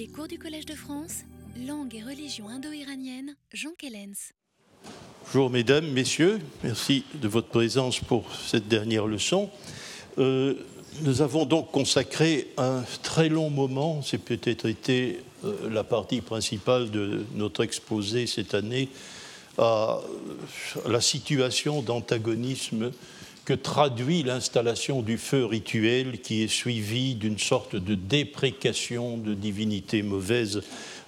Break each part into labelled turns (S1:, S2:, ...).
S1: Les cours du Collège de France, langue et religion indo-iranienne, Jean Kellens.
S2: Bonjour mesdames, messieurs, merci de votre présence pour cette dernière leçon. Euh, nous avons donc consacré un très long moment, c'est peut-être été euh, la partie principale de notre exposé cette année, à la situation d'antagonisme que traduit l'installation du feu rituel qui est suivi d'une sorte de déprécation de divinités mauvaises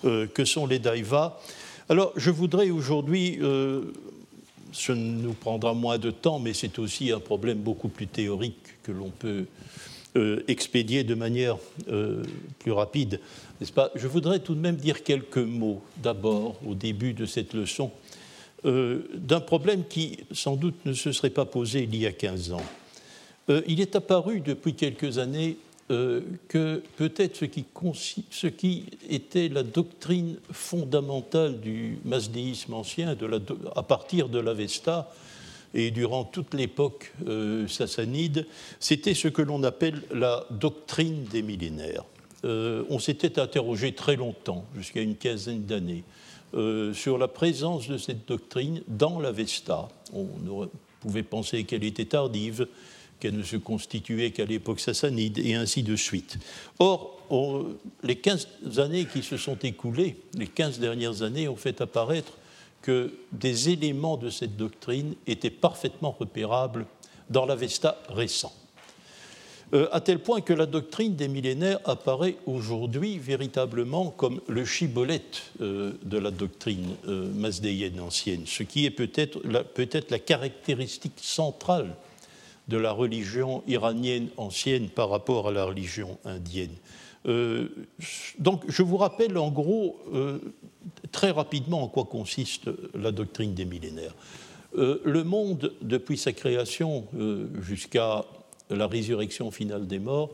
S2: euh, que sont les daivas. Alors je voudrais aujourd'hui, euh, ce nous prendra moins de temps, mais c'est aussi un problème beaucoup plus théorique que l'on peut euh, expédier de manière plus rapide, n'est-ce pas? Je voudrais tout de même dire quelques mots d'abord au début de cette leçon euh, d'un problème qui, sans doute, ne se serait pas posé il y a 15 ans. Euh, il est apparu depuis quelques années euh, que peut-être ce qui, était la doctrine fondamentale du masdéisme ancien, à partir de l'Avesta, et durant toute l'époque sassanide, c'était ce que l'on appelle la doctrine des millénaires. on s'était interrogé très longtemps, jusqu'à une quinzaine d'années, euh, sur la présence de cette doctrine dans l'Avesta. On pouvait penser qu'elle était tardive, qu'elle ne se constituait qu'à l'époque sassanide, et ainsi de suite. Or, les 15 années qui se sont écoulées, les 15 dernières années, ont fait apparaître que des éléments de cette doctrine étaient parfaitement repérables dans l'Avesta récent. Euh, à tel point que la doctrine des millénaires apparaît aujourd'hui véritablement comme le chibolette euh, de la doctrine euh, masdéienne ancienne, ce qui est peut-être la, la caractéristique centrale de la religion iranienne ancienne par rapport à la religion indienne. donc je vous rappelle en gros très rapidement en quoi consiste la doctrine des millénaires. le monde, depuis sa création jusqu'à la résurrection finale des morts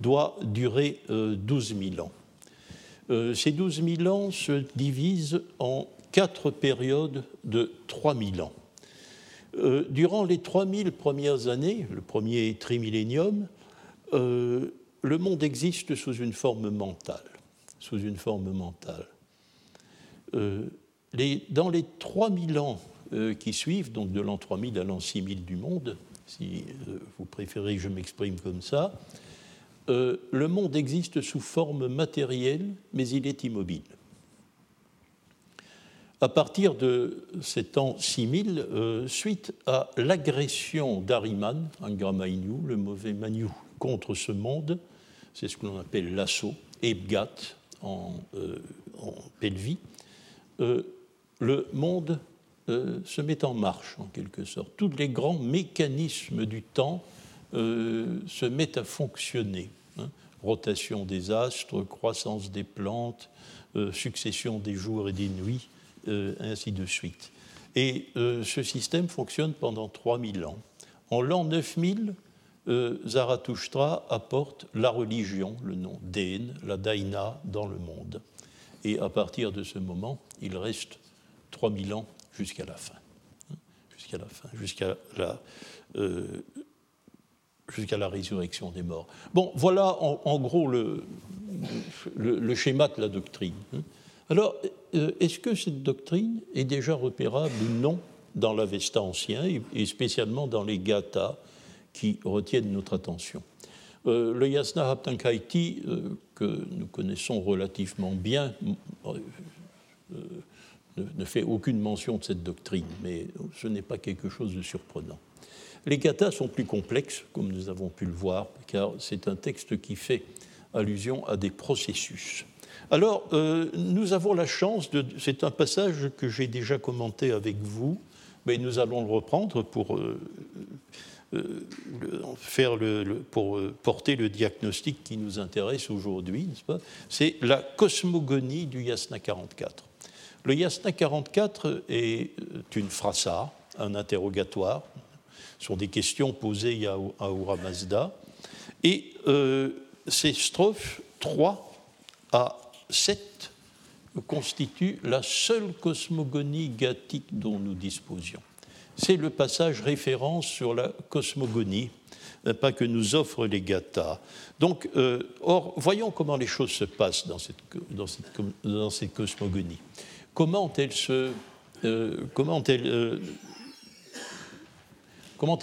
S2: doit durer 12 euh, 000 ans. Euh, ces 12 000 ans se divisent en quatre périodes de 3 000 ans. Euh, durant les 3000 premières années, le premier trimillénium, le monde existe sous une forme mentale. Sous une forme mentale. dans les 3000 ans qui suivent, donc de l'an 3000 à l'an 6000 du monde, si euh, vous préférez que je m'exprime comme ça, euh, le monde existe sous forme matérielle, mais il est immobile. À partir de cet an 6000, euh, suite à l'agression d'Ariman, Angramainu, le mauvais Manu, contre ce monde, c'est ce que l'on appelle l'assaut, Ebgat en, en Pelvi, le monde euh, se met en marche, en quelque sorte. Tous les grands mécanismes du temps euh, se mettent à fonctionner. Hein. Rotation des astres, croissance des plantes, euh, succession des jours et des nuits, ainsi de suite. Et ce système fonctionne pendant 3000 ans. En l'an 9000, Zarathustra apporte la religion, le nom d'Ain, la Daina, dans le monde. Et à partir de ce moment, il reste 3000 ans jusqu'à la fin. Jusqu'à la fin, jusqu'à la, euh, jusqu'à la résurrection des morts. Bon, voilà en, gros le, le, schéma de la doctrine. Alors, euh, est-ce que cette doctrine est déjà repérable ou non dans l'Avesta ancien, et spécialement dans les Gathas qui retiennent notre attention? Euh, le Yasna Haptankaiti, que nous connaissons relativement bien, ne, fait aucune mention de cette doctrine, mais ce n'est pas quelque chose de surprenant. Les katas sont plus complexes, comme nous avons pu le voir, car c'est un texte qui fait allusion à des processus. Alors, euh, nous avons la chance de. C'est un passage que j'ai déjà commenté avec vous, mais nous allons le reprendre pour, euh, euh, faire le, pour porter le diagnostic qui nous intéresse aujourd'hui, C'est la cosmogonie du Yasna 44. Le Yasna 44 est euh, une frasa, un interrogatoire. Sont des questions posées à Ahura Mazda. Et euh, ces strophes 3 à 7 constituent la seule cosmogonie gathique dont nous disposions. C'est le passage référence sur la cosmogonie pas que nous offrent les gathas. Donc, or, voyons comment les choses se passent dans cette cosmogonie. Comment elle se, comment elle,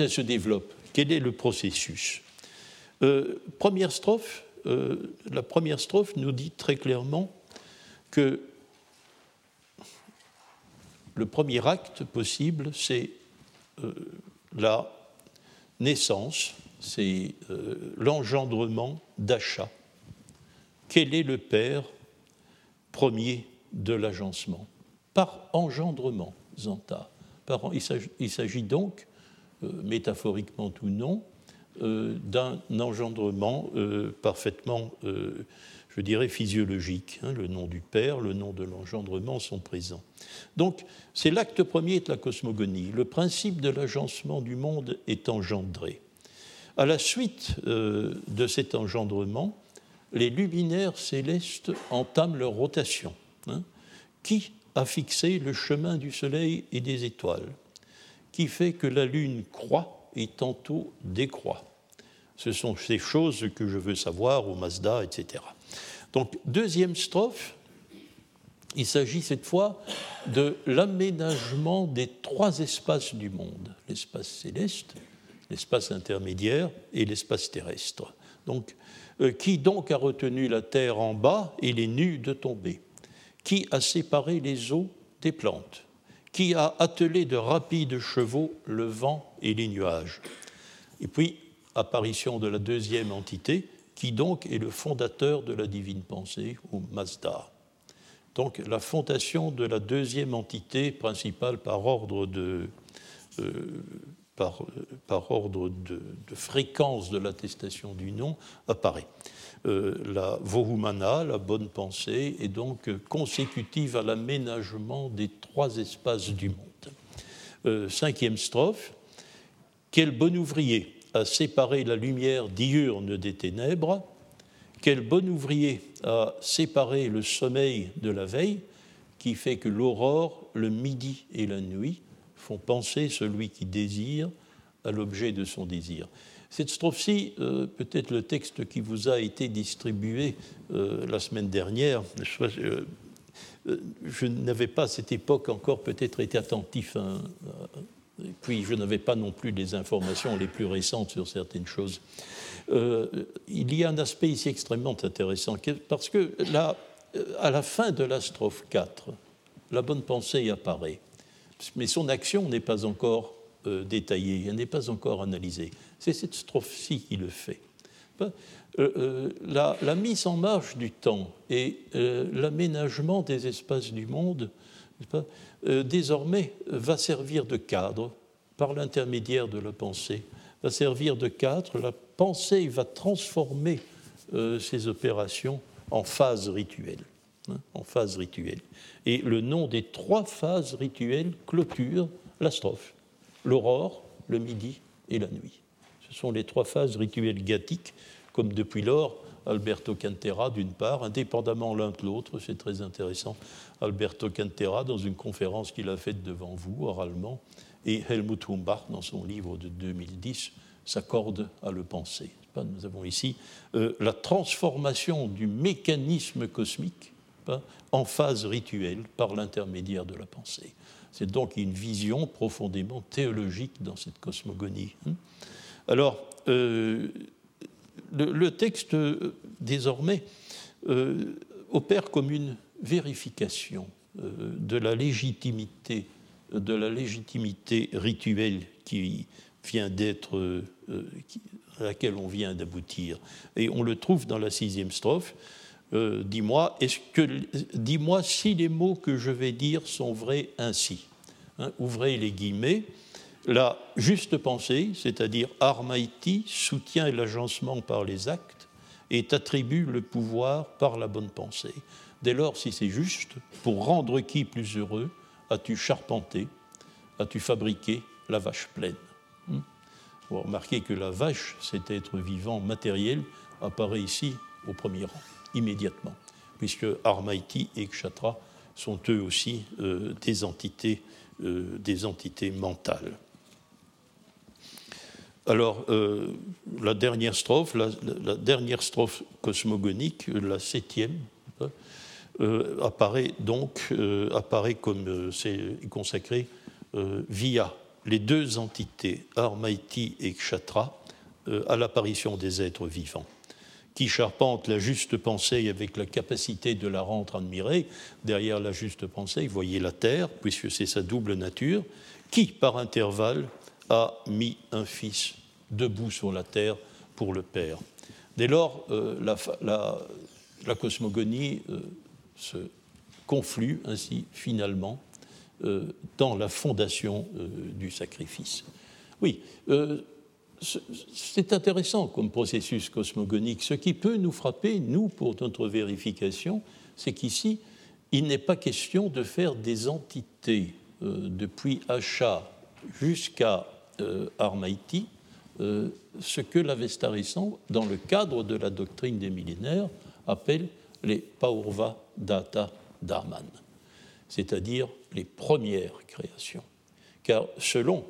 S2: se développe? Quel est le processus? Première strophe, la première strophe nous dit très clairement que le premier acte possible, c'est euh, la naissance, c'est euh, l'engendrement d'achat. Quel est le père premier de l'agencement Par engendrement, Zanta. il s'agit donc, euh, métaphoriquement ou non, d'un engendrement parfaitement je dirais, physiologique. Hein, le nom du Père, le nom de l'engendrement sont présents. Donc, c'est l'acte premier de la cosmogonie. Le principe de l'agencement du monde est engendré. À la suite euh, de cet engendrement, les luminaires célestes entament leur rotation. Qui a fixé le chemin du Soleil et des étoiles Qui fait que la Lune croît et tantôt décroît Ce sont ces choses que je veux savoir au Mazda, etc. Donc, deuxième strophe, il s'agit cette fois de l'aménagement des trois espaces du monde, l'espace céleste, l'espace intermédiaire et l'espace terrestre. Donc, euh, qui donc a retenu la terre en bas et les nus de tomber? Qui a séparé les eaux des plantes? Qui a attelé de rapides chevaux le vent et les nuages? Et puis, apparition de la deuxième entité, qui donc est le fondateur de la divine pensée, ou Mazda. Donc la fondation de la deuxième entité principale par ordre de, euh, ordre de, fréquence de l'attestation du nom apparaît. Euh, la Vohumana, la bonne pensée, est donc consécutive à l'aménagement des trois espaces du monde. Euh, cinquième strophe. Quel bon ouvrier a séparé la lumière diurne des ténèbres, quel bon ouvrier a séparé le sommeil de la veille, qui fait que l'aurore, le midi et la nuit font penser celui qui désire à l'objet de son désir? Cette strophe-ci, euh, peut-être le texte qui vous a été distribué euh, la semaine dernière, je, euh, je n'avais pas à cette époque encore peut-être été attentif puis je n'avais pas non plus les informations les plus récentes sur certaines choses. Il y a un aspect ici extrêmement intéressant, parce que là, à la fin de la strophe 4, la bonne pensée apparaît, mais son action n'est pas encore détaillée, elle n'est pas encore analysée. C'est cette strophe-ci qui le fait. la, la, mise en marche du temps et l'aménagement des espaces du monde euh, désormais va servir de cadre par l'intermédiaire de la pensée, va servir de cadre. La pensée va transformer euh, ces opérations en phases rituelles. Hein, en phases rituelles. Et le nom des trois phases rituelles clôture la strophe l'aurore, le midi et la nuit. Ce sont les trois phases rituelles gathiques, comme depuis lors Alberto Cantera, d'une part, indépendamment l'un de l'autre, c'est très intéressant. Alberto Cantera, dans une conférence qu'il a faite devant vous, oralement, et Helmut Humbach, dans son livre de 2010, s'accorde à le penser. Nous avons ici euh, la transformation du mécanisme cosmique en phase rituelle par l'intermédiaire de la pensée. C'est donc une vision profondément théologique dans cette cosmogonie. Hein. Alors, euh, le, texte, désormais, euh, opère comme une vérification euh, de la légitimité de la légitimité rituelle qui vient d'être à laquelle on vient d'aboutir. Et on le trouve dans la sixième strophe. dis-moi, est-ce que, dis-moi si les mots que je vais dire sont vrais ainsi? Hein, ouvrez les guillemets. La juste pensée, c'est-à-dire Armaïti, soutient l'agencement par les actes et attribue le pouvoir par la bonne pensée. Dès lors, si c'est juste, pour rendre qui plus heureux, as-tu charpenté, as-tu fabriqué la vache pleine? Hmm? Vous remarquez que la vache, cet être vivant matériel, apparaît ici au premier rang, immédiatement, puisque Armaïti et Kshatra sont eux aussi euh, euh, des entités mentales. Alors, la dernière strophe, la, dernière strophe cosmogonique, la septième, apparaît donc apparaît comme c'est consacré via les deux entités, Armaiti et Kshatra, à l'apparition des êtres vivants qui charpente la juste pensée avec la capacité de la rendre admirée. Derrière la juste pensée, voyez la terre, puisque c'est sa double nature, qui, par intervalle, a mis un fils debout sur la terre pour le Père. Dès lors, euh, la, cosmogonie euh, se conflue ainsi finalement euh, dans la fondation du sacrifice. Oui, c'est intéressant comme processus cosmogonique. Ce qui peut nous frapper, nous, pour notre vérification, c'est qu'ici, il n'est pas question de faire des entités depuis Acha jusqu'à Armaïti, euh, ce que l'Avesta récent, dans le cadre de la doctrine des millénaires, appelle les Paurva Data Dharman, c'est-à-dire les premières créations. Car selon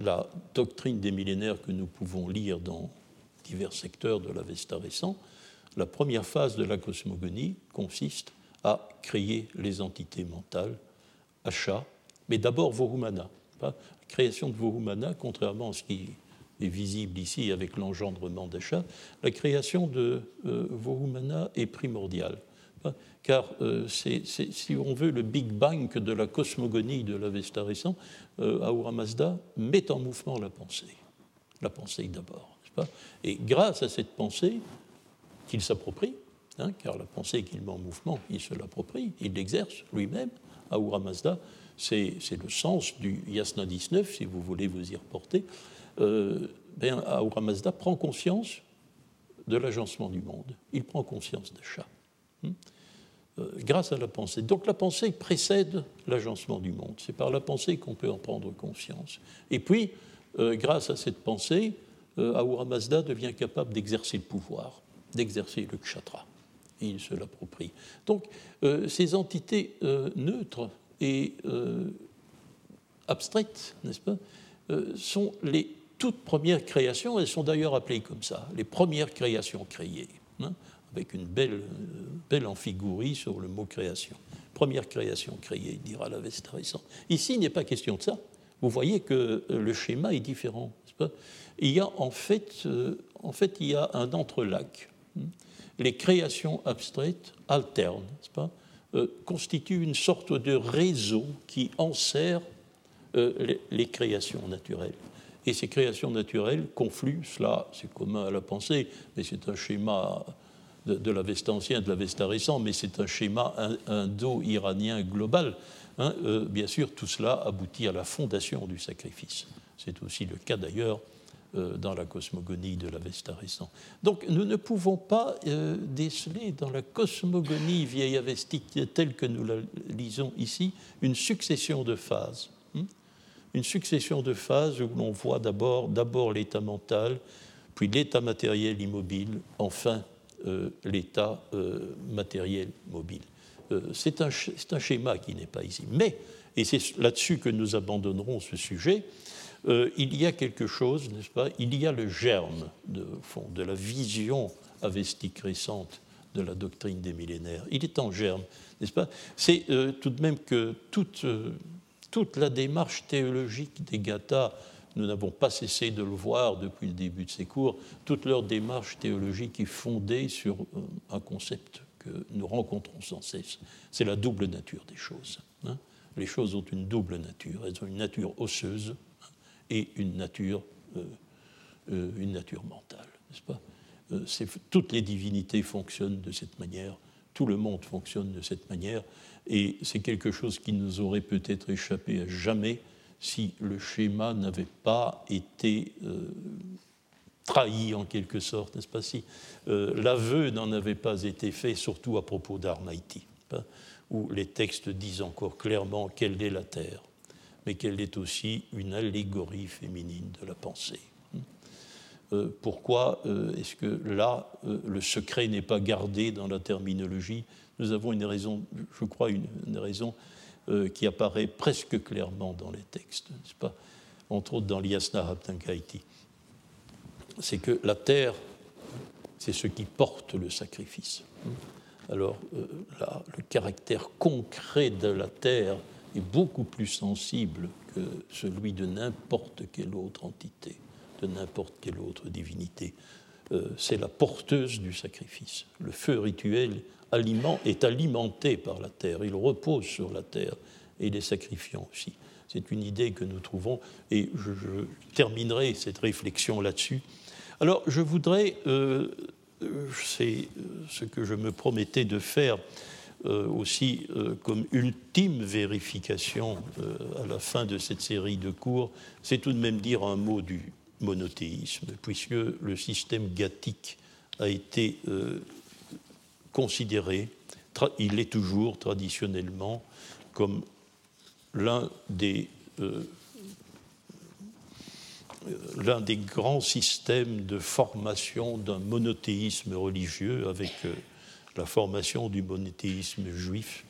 S2: la doctrine des millénaires que nous pouvons lire dans divers secteurs de l'Avesta récent, la première phase de la cosmogonie consiste à créer les entités mentales, achat, mais d'abord Vohumana. Création de Vohumana, contrairement à ce qui est visible ici avec l'engendrement d'achat, la création de euh, Vohumana est primordiale car euh, c'est, si on veut, le Big Bang de la cosmogonie de l'Avesta récent, euh, Ahura Mazda met en mouvement la pensée. La pensée d'abord. Et grâce à cette pensée qu'il s'approprie, hein, car la pensée qu'il met en mouvement, il se l'approprie, il l'exerce lui-même, Ahura Mazda, c'est, le sens du Yasna 19, si vous voulez vous y reporter. Euh, ben, Mazda prend conscience de l'agencement du monde, il prend conscience d'achat. Hmm. Euh, grâce à la pensée. Donc la pensée précède l'agencement du monde. C'est par la pensée qu'on peut en prendre conscience. Et puis, euh, grâce à cette pensée, euh, Ahura Mazda devient capable d'exercer le pouvoir, d'exercer le kshatra. Il se l'approprie. Donc, ces entités neutres et abstraites, n'est-ce pas, sont les toutes premières créations. Elles sont d'ailleurs appelées comme ça, les premières créations créées. Hein avec une belle, belle amphigourie sur le mot création. Première création créée, dira la récent. Ici, il n'est pas question de ça. Vous voyez que euh, le schéma est différent. Pas? Il y a en fait, euh, en fait, il y a un entrelac. Les créations abstraites alternes, pas, euh, constituent une sorte de réseau qui enserre les, les créations naturelles. Et ces créations naturelles confluent, cela c'est commun à la pensée, mais c'est un schéma de, de l'Avesta ancien de l'Avesta récent, mais c'est un schéma indo-iranien global. Hein, euh, bien sûr, tout cela aboutit à la fondation du sacrifice. C'est aussi le cas d'ailleurs euh, dans la cosmogonie de l'Avesta récent. Donc nous ne pouvons pas euh, déceler dans la cosmogonie vieille avestique telle que nous la lisons ici une succession de phases. Hein. une succession de phases où l'on voit d'abord l'état mental, puis l'état matériel immobile, enfin euh, l'état euh, matériel mobile. Euh, c'est un, un, schéma qui n'est pas ici. Mais, et c'est là-dessus que nous abandonnerons ce sujet, il y a quelque chose, n'est-ce pas Il y a le germe de, fond, de la vision avestique récente de la doctrine des millénaires. Il est en germe, n'est-ce pas? C'est tout de même que toute, toute la démarche théologique des Gathas nous n'avons pas cessé de le voir depuis le début de ces cours, toute leur démarche théologique est fondée sur euh, un concept que nous rencontrons sans cesse. C'est la double nature des choses. Hein. Les choses ont une double nature. Elles ont une nature osseuse et une nature, euh, euh, une nature mentale, n'est-ce pas? Toutes les divinités fonctionnent de cette manière, tout le monde fonctionne de cette manière, et c'est quelque chose qui nous aurait peut-être échappé à jamais si le schéma n'avait pas été euh, trahi en quelque sorte, n'est-ce pas? Si euh, l'aveu n'en avait pas été fait, surtout à propos d'Armaïti, hein, où les textes disent encore clairement qu'elle est la terre, mais qu'elle est aussi une allégorie féminine de la pensée. Euh, pourquoi est-ce que là, le secret n'est pas gardé dans la terminologie? Nous avons une raison, je crois, une raison euh, qui apparaît presque clairement dans les textes, n'est-ce pas? Entre autres dans l'Yasna Haptankaiti. C'est que la terre, c'est ce qui porte le sacrifice. Alors, euh, le caractère concret de la terre est beaucoup plus sensible que celui de n'importe quelle autre entité, de n'importe quelle autre divinité. Euh, c'est la porteuse du sacrifice. Le feu rituel est alimenté par la terre, il repose sur la terre et les sacrifiants aussi. C'est une idée que nous trouvons, et je, terminerai cette réflexion là-dessus. Alors, je voudrais, euh, c'est ce que je me promettais de faire euh, aussi euh, comme ultime vérification à la fin de cette série de cours, c'est tout de même dire un mot du monothéisme, puisque le système gathique a été considéré, il est toujours traditionnellement comme l'un des, euh, l'un des grands systèmes de formation d'un monothéisme religieux avec euh, la formation du monothéisme juif.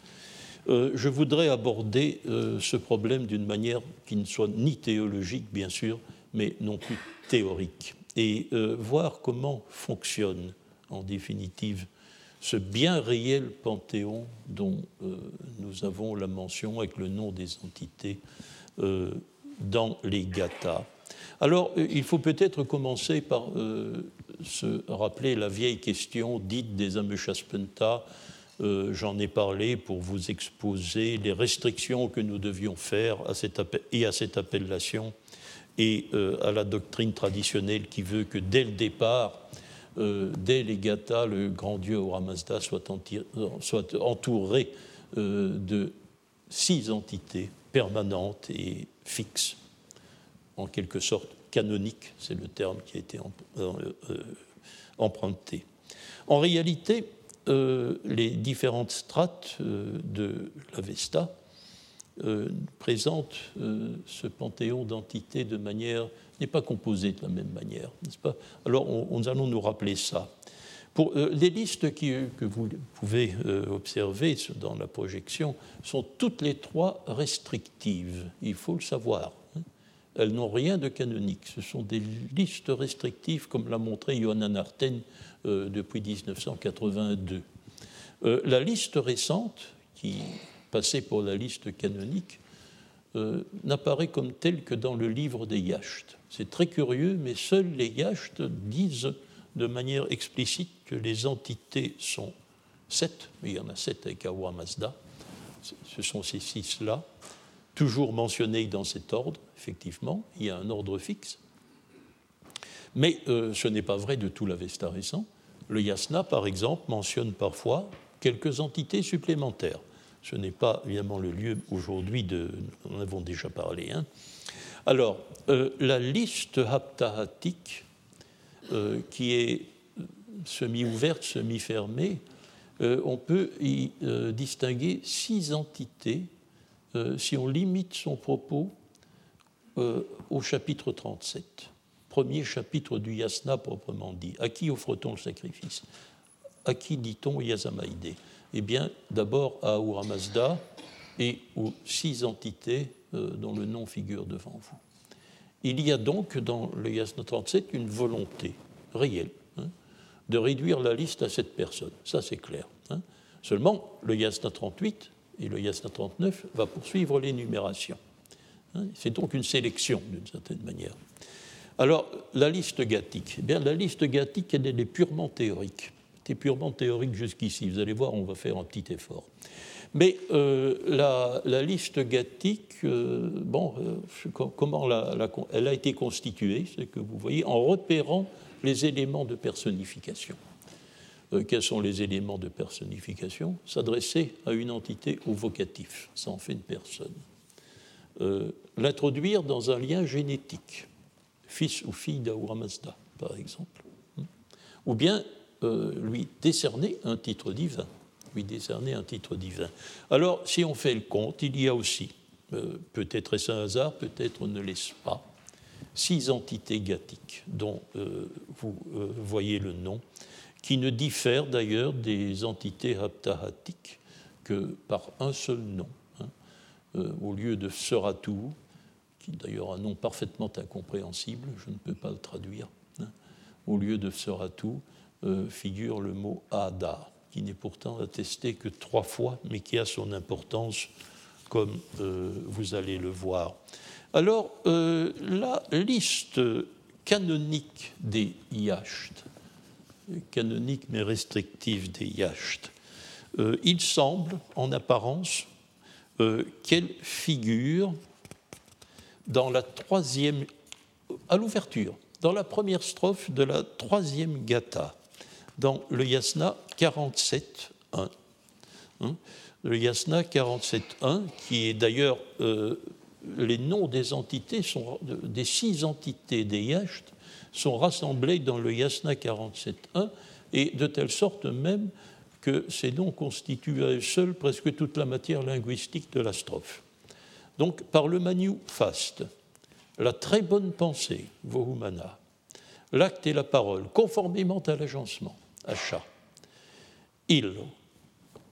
S2: Euh, je voudrais aborder ce problème d'une manière qui ne soit ni théologique, bien sûr, mais non plus théorique, et voir comment fonctionne en définitive ce bien réel panthéon dont euh, nous avons la mention avec le nom des entités euh, dans les gathas. Alors, euh, il faut peut-être commencer par se rappeler la vieille question dite des Ameshaspenta. J'en ai parlé pour vous exposer les restrictions que nous devions faire à cette et à cette appellation et à la doctrine traditionnelle qui veut que dès le départ, euh, dès les Gathas, le grand dieu Auramazda soit, soit entouré euh, de six entités permanentes et fixes, en quelque sorte canoniques, c'est le terme qui a été euh, emprunté. En réalité, les différentes strates de l'Avesta présentent ce panthéon d'entités de manière n'est pas composé de la même manière, n'est-ce pas? Alors, nous allons nous rappeler ça. Pour, euh, les listes que vous pouvez euh, observer dans la projection sont toutes les trois restrictives, il faut le savoir. Elles n'ont rien de canonique. Ce sont des listes restrictives, comme l'a montré Johanna Arten euh, depuis 1982. la liste récente, qui passait pour la liste canonique, n'apparaît comme telle que dans le livre des Yachts. C'est très curieux, mais seuls les Yachts disent de manière explicite que les entités sont sept, il y en a sept avec Awa Mazda, ce sont ces six-là, toujours mentionnés dans cet ordre, effectivement, il y a un ordre fixe. Mais euh, ce n'est pas vrai de tout l'Avesta récent. Le Yasna, par exemple, mentionne parfois quelques entités supplémentaires. Ce n'est pas évidemment le lieu aujourd'hui de. Nous en avons déjà parlé. Hein. Alors, euh, la liste haptahatique, euh, qui est semi-ouverte, semi-fermée, on peut y distinguer six entités si on limite son propos au chapitre 37, premier chapitre du yasna proprement dit. À qui offre-t-on le sacrifice? À qui dit-on yasamaïdé? Eh bien, d'abord à Ahura Mazda et aux six entités euh, dont le nom figure devant vous. Il y a donc dans le Yasna 37 une volonté réelle hein, de réduire la liste à cette personne. Ça, c'est clair. Hein. Seulement, le Yasna 38 et le Yasna 39 va poursuivre l'énumération. Hein. C'est donc une sélection, d'une certaine manière. Alors, la liste gathique. Eh bien, la liste gathique, elle, est purement théorique. C'est purement théorique jusqu'ici. Vous allez voir, on va faire un petit effort. Mais euh, la, liste gathique, euh, bon, euh, comment elle a été constituée, c'est que vous voyez, en repérant les éléments de personnification. quels sont les éléments de personnification? S'adresser à une entité au vocatif, ça en fait une personne. L'introduire dans un lien génétique, fils ou fille d'Ahura Mazda, par exemple. Ou bien lui décerner un titre divin lui décerner un titre divin. Alors, si on fait le compte, il y a aussi, euh, peut-être est-ce un hasard, peut-être ne laisse pas, six entités gathiques dont euh, vous euh, voyez le nom, qui ne diffèrent d'ailleurs des entités haptahatiques que par un seul nom, hein, au lieu de Seratou, qui est d'ailleurs un nom parfaitement incompréhensible, je ne peux pas le traduire. Hein. Au lieu de Seratu figure le mot Ada, qui n'est pourtant attesté que trois fois, mais qui a son importance, comme vous allez le voir. Alors, la liste canonique des yachts, canonique mais restrictive des yachts, euh, il semble en apparence euh, qu'elle figure dans la troisième, à l'ouverture, dans la première strophe de la troisième gata, dans le yasna 47.1. Hein, le yasna 47.1, qui est d'ailleurs euh, les noms des entités, sont, des six entités des yachts, sont rassemblés dans le Yasna 47.1, et de telle sorte même que ces noms constituent seuls presque toute la matière linguistique de la strophe. Donc, par le manu faste, la très bonne pensée, vohumana, l'acte et la parole, conformément à l'agencement, achat, il,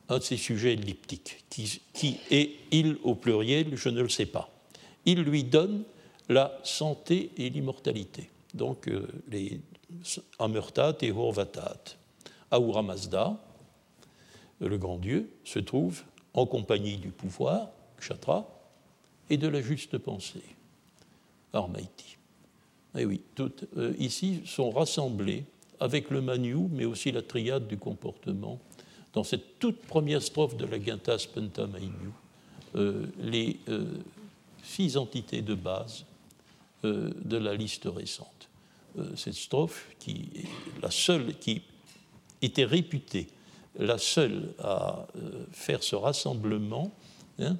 S2: un de ces sujets elliptiques, qui, qui est il au pluriel, je ne le sais pas il lui donne la santé et l'immortalité. Donc euh, les Amurtat et Horvatat. Ahura le grand Dieu, se trouve en compagnie du pouvoir, Kshatra, et de la juste pensée, Armaiti. Et eh oui, euh, ici sont rassemblées avec le Manu, mais aussi la triade du comportement, dans cette toute première strophe de la Ginta Spenta euh, les six entités de base euh, de la liste récente. Euh, cette strophe, qui est la seule, qui était réputée la seule à euh, faire ce rassemblement, hein,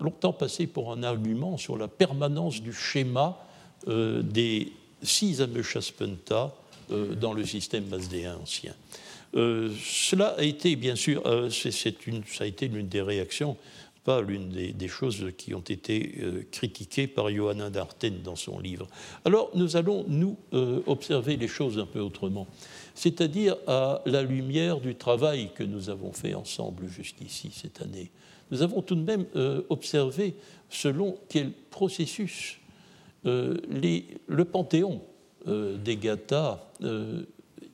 S2: longtemps passé pour un argument sur la permanence du schéma des six Ameshaspenta dans le système masdéen ancien. cela a été, bien sûr, une, ça a été l'une des réactions pas l'une des, choses qui ont été euh, critiquées par Johanna d'Arten dans son livre. Alors nous allons, nous, euh, observer les choses un peu autrement, c'est-à-dire à la lumière du travail que nous avons fait ensemble jusqu'ici cette année. Nous avons tout de même euh, observé selon quel processus les, le panthéon des Gathas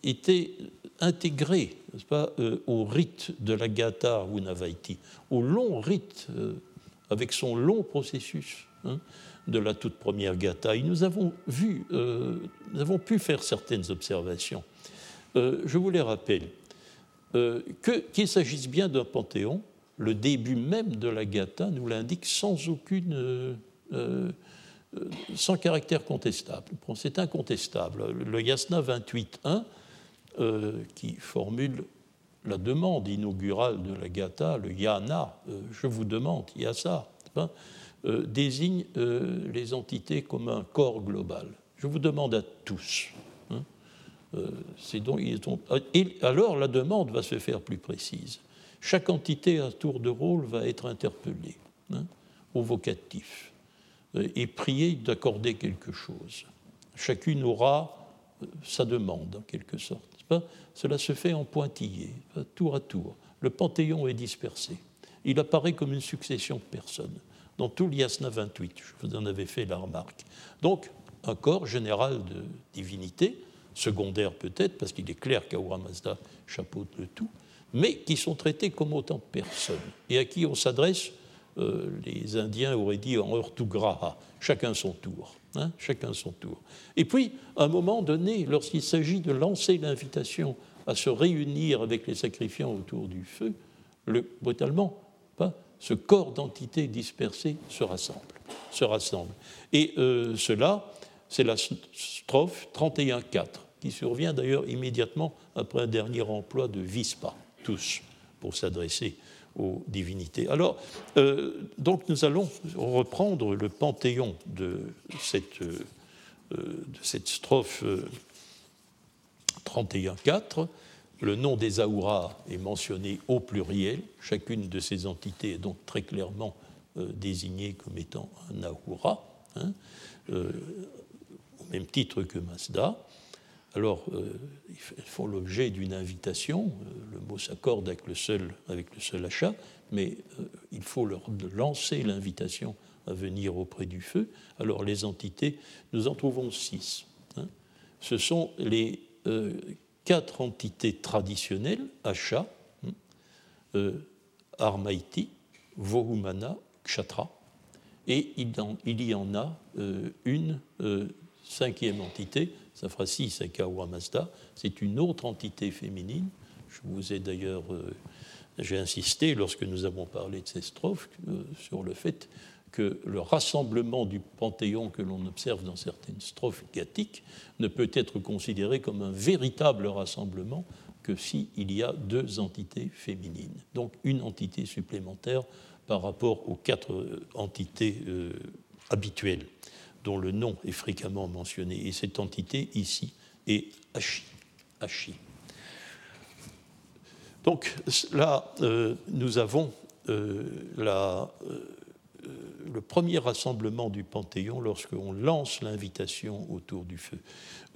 S2: était intégré pas, euh, au rite de la Gata ou Navaiti, au long rite, euh, avec son long processus hein, de la toute première Gata. Et nous avons vu, euh, nous avons pu faire certaines observations. Je vous les rappelle. Qu'il s'agisse bien d'un panthéon, le début même de la Gata nous l'indique sans aucune sans caractère contestable. C'est incontestable. Le Yasna 28.1 euh, qui formule la demande inaugurale de la Gata, le Yana, euh, je vous demande, Yasa, euh, désigne les entités comme un corps global. Je vous demande à tous. Et alors la demande va se faire plus précise. Chaque entité à tour de rôle va être interpellée hein, au vocatif et priée d'accorder quelque chose. Chacune aura sa demande, en quelque sorte. Cela se fait en pointillé, tour à tour. Le panthéon est dispersé. Il apparaît comme une succession de personnes. Dans tout l'Yasna 28, je vous en avais fait la remarque. Donc, un corps général de divinité, secondaire peut-être, parce qu'il est clair qu'Aura Mazda chapeaute le tout, mais qui sont traités comme autant de personnes, et à qui on s'adresse, euh, les Indiens auraient dit en Urtugraha, chacun son tour. Hein, chacun son tour. Et puis, à un moment donné, lorsqu'il s'agit de lancer l'invitation à se réunir avec les sacrifiants autour du feu, le, brutalement, pas, ce corps d'entités dispersées se rassemble. Se rassemble. Et euh, cela, c'est la strophe 31.4, qui survient d'ailleurs immédiatement après un dernier emploi de Vispa, tous, pour s'adresser aux divinités. Alors, euh, donc nous allons reprendre le panthéon de cette, euh, cette strophe 31.4. Euh, le nom des Aouras est mentionné au pluriel. Chacune de ces entités est donc très clairement désignée comme étant un Aoura, hein, même titre que Mazda. Alors, ils font l'objet d'une invitation. Le mots s'accordent avec le seul, avec le seul achat, mais il faut leur lancer l'invitation à venir auprès du feu. Alors les entités, nous en trouvons six. Hein. Ce sont les quatre entités traditionnelles, achat, hein, Armaiti, Vohumana, Kshatra, et il, y en a euh, une euh, cinquième entité, ça fera six à Mazda, c'est une autre entité féminine. Je vous ai d'ailleurs, euh, j'ai insisté lorsque nous avons parlé de ces strophes sur le fait que le rassemblement du panthéon que l'on observe dans certaines strophes gathiques ne peut être considéré comme un véritable rassemblement que s'il y a deux entités féminines. Donc une entité supplémentaire par rapport aux quatre euh, entités euh, habituelles dont le nom est fréquemment mentionné. Et cette entité ici est Hachi. Donc là, euh, nous avons la, le premier rassemblement du Panthéon lorsqu'on lance l'invitation autour du feu.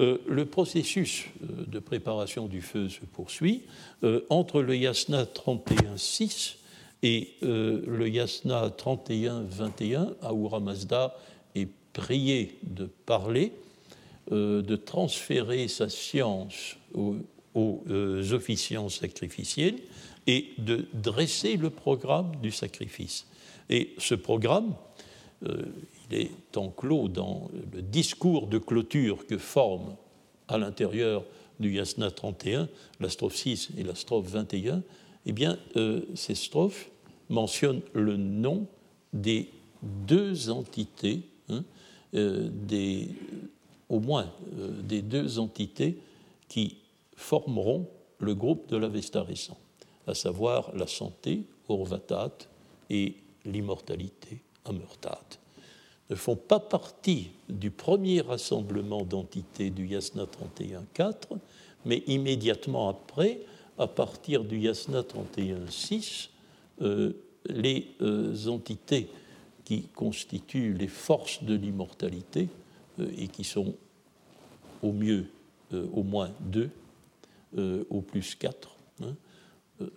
S2: le processus de préparation du feu se poursuit. entre le Yasna 31.6 et euh, le Yasna 31-21, Ahura Mazda prié de parler, euh, de transférer sa science aux, euh, officiants sacrificiels et de dresser le programme du sacrifice. Et ce programme, il est enclos dans le discours de clôture que forment à l'intérieur du Yasna 31, la strophe 6 et la strophe 21, eh bien, euh, ces strophes mentionnent le nom des deux entités, hein, euh, des, au moins euh, des deux entités qui formeront le groupe de l'Avesta récent, à savoir la santé, Urvatat, et l'immortalité, Amurtat, ne font pas partie du premier rassemblement d'entités du Yasna 31.4, mais immédiatement après, à partir du Yasna 31.6, euh, les euh, entités qui constituent les forces de l'immortalité euh, et qui sont au mieux au moins deux, au plus quatre, hein,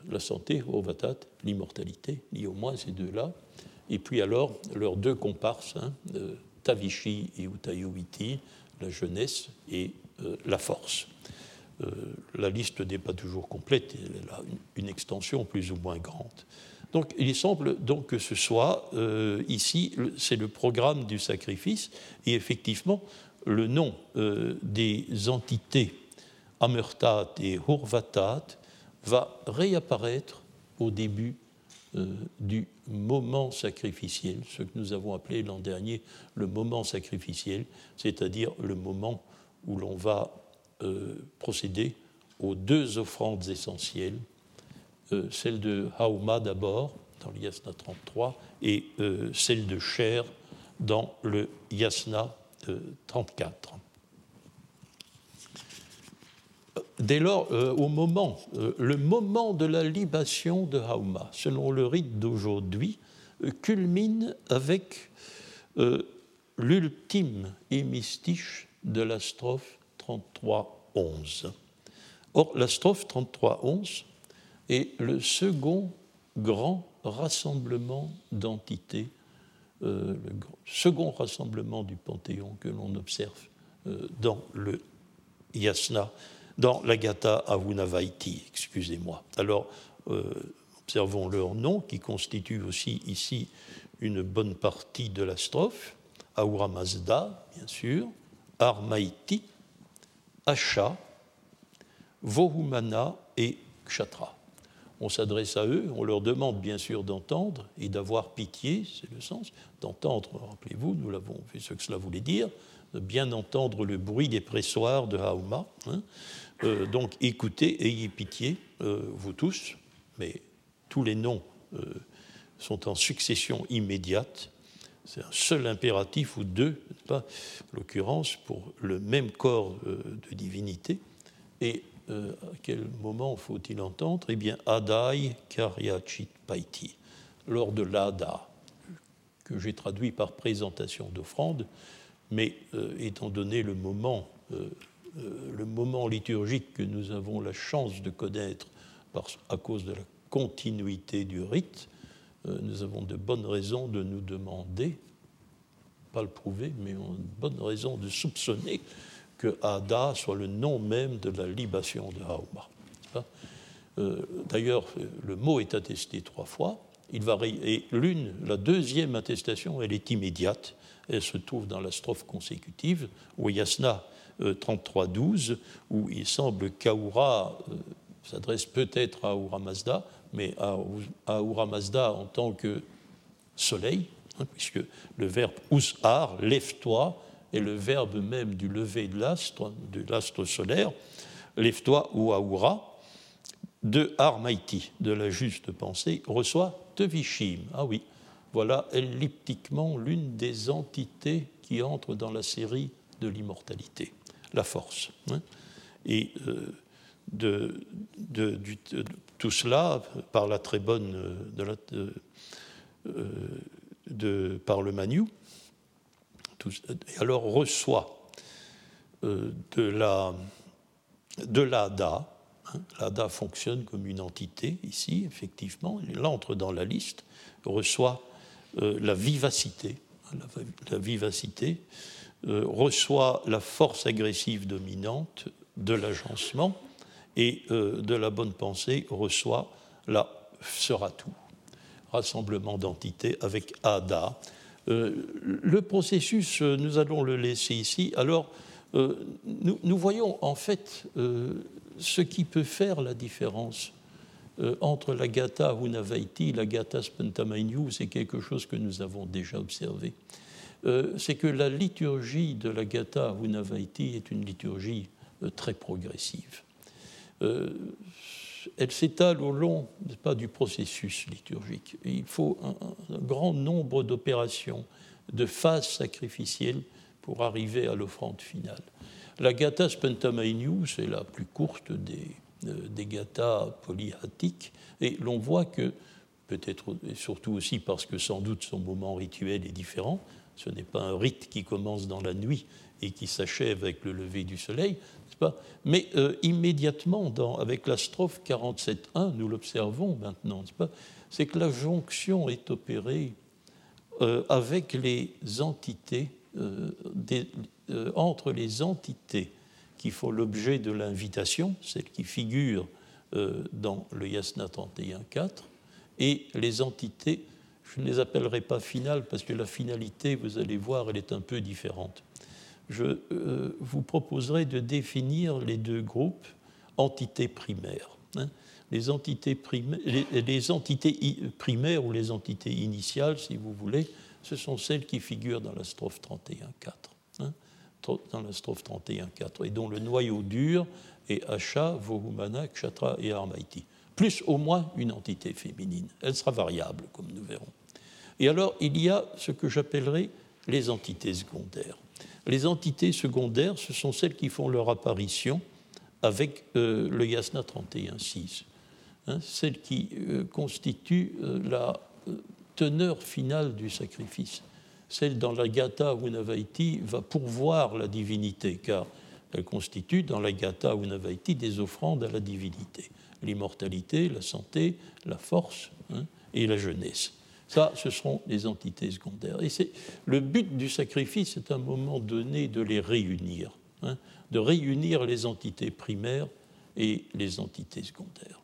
S2: la santé, Ovatat, l'immortalité, liées au moins ces deux-là, et puis alors leurs deux comparses, hein, Tavishi et Utayoviti, la jeunesse et la force. Euh, la liste n'est pas toujours complète, elle a une, extension plus ou moins grande. Donc il semble donc que ce soit euh, ici, c'est le programme du sacrifice, et effectivement, le nom euh, des entités Amurtat et Hurvatat va réapparaître au début du moment sacrificiel, ce que nous avons appelé l'an dernier le moment sacrificiel, c'est-à-dire le moment où l'on va euh, procéder aux deux offrandes essentielles, euh, celle de Hauma d'abord, dans le Yasna 33, et euh, celle de Cher dans le Yasna 34. Dès lors, au moment, le moment de la libation de Hauma, selon le rite d'aujourd'hui, culmine avec l'ultime hémistiche de la strophe 33.11. Or, la strophe 33.11 est le second grand rassemblement d'entités, euh, le second rassemblement du Panthéon que l'on observe euh, dans le Yasna, dans l'Agata Avunavaiti, excusez-moi. Alors, euh, observons leur nom, qui constitue aussi ici une bonne partie de la strophe. Ahura Mazda, bien sûr, Armaiti, Asha, Vohumana et Kshatra. On s'adresse à eux, on leur demande bien sûr d'entendre et d'avoir pitié, c'est le sens, d'entendre, rappelez-vous, nous l'avons fait ce que cela voulait dire, de bien entendre le bruit des pressoirs de Hauma. Hein. Euh, donc écoutez, ayez pitié, euh, vous tous, mais tous les noms euh, sont en succession immédiate c'est un seul impératif ou deux, pas, en l'occurrence, pour le même corps de divinité. Euh, à quel moment faut-il entendre? Eh bien, Adai Karyachit Paiti, lors de l'Ada, que j'ai traduit par présentation d'offrande, mais euh, étant donné le moment, le moment liturgique que nous avons la chance de connaître à cause de la continuité du rite, nous avons de bonnes raisons de nous demander, pas le prouver, mais on a de bonnes raisons de soupçonner que Ada soit le nom même de la libation de Hauma. D'ailleurs, le mot est attesté trois fois. Et l'une, la deuxième attestation, elle est immédiate. Elle se trouve dans la strophe consécutive, où Yasna 33-12, où il semble qu'Aoura s'adresse peut-être à Ahura Mazda, mais à Ahura Mazda en tant que soleil, hein, puisque le verbe us'ar, lève-toi, est le verbe même du lever de l'astre, de l'astre solaire, lève-toi ou Ahura, de Armaiti, de la juste pensée, reçoit Tevishim. Ah oui, voilà elliptiquement l'une des entités qui entre dans la série de l'immortalité, la force. Hein. Et euh, de, tout cela par la très bonne de, euh, de, par le Manu, et alors reçoit euh, de la de l'ADA. Hein, L'ADA fonctionne comme une entité ici, effectivement, il entre dans la liste, reçoit euh, la vivacité, hein, la, vivacité, reçoit la force agressive dominante de l'agencement, et euh, de la bonne pensée reçoit la sera tout, rassemblement d'entités avec Ada. Euh, le processus, euh, nous allons le laisser ici. Alors, nous, voyons en fait ce qui peut faire la différence entre la Gata Hunavaiti et la Gata Spentamainu. C'est quelque chose que nous avons déjà observé. c'est que la liturgie de la Gata Hunavaiti est une liturgie très progressive. Euh, elle s'étale au long pas, du processus liturgique. il faut un, grand nombre d'opérations, de phases sacrificielles pour arriver à l'offrande finale. La gata spentamainu, c'est la plus courte des, euh, des et l'on voit que, peut-être surtout aussi parce que sans doute son moment rituel est différent, ce n'est pas un rite qui commence dans la nuit et qui s'achève avec le lever du soleil, mais euh, immédiatement, avec la strophe 47.1, nous l'observons maintenant, c'est que la jonction est opérée euh, avec les entités, euh, entre les entités qui font l'objet de l'invitation, celles qui figurent dans le Yasna 31.4, et les entités, je ne les appellerai pas finales parce que la finalité, vous allez voir, elle est un peu différente je euh, vous proposerai de définir les deux groupes entités primaires. Hein. Les, entités primaires ou les entités initiales, si vous voulez, ce sont celles qui figurent dans la strophe 31.4. Hein, dans la strophe 31.4, et dont le noyau dur est Asha, Vohumana, Kshatra et Armaiti. Plus au moins une entité féminine. Elle sera variable, comme nous verrons. Et alors, il y a ce que j'appellerai les entités secondaires. Les entités secondaires, ce sont celles qui font leur apparition avec euh, le yasna 31.6, hein, celles qui euh, constituent euh, la teneur finale du sacrifice. Celle dans la Gata Unavaiti va pourvoir la divinité, car elle constitue dans la Gata Unavaiti des offrandes à la divinité. L'immortalité, la santé, la force hein, et la jeunesse. Ça, ce seront les entités secondaires. Et c'est le but du sacrifice, c'est à un moment donné de les réunir, hein, de réunir les entités primaires et les entités secondaires.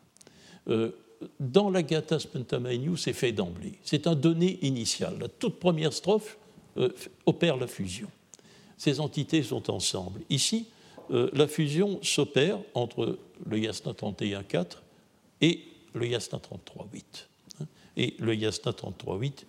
S2: Euh, dans la Gata Spentamainu, c'est fait d'emblée. C'est un donné initial. La toute première strophe euh, opère la fusion. Ces entités sont ensemble. Ici, euh, la fusion s'opère entre le Yasna 31.4 et le Yasna 33.8 et le Yasna 33.8,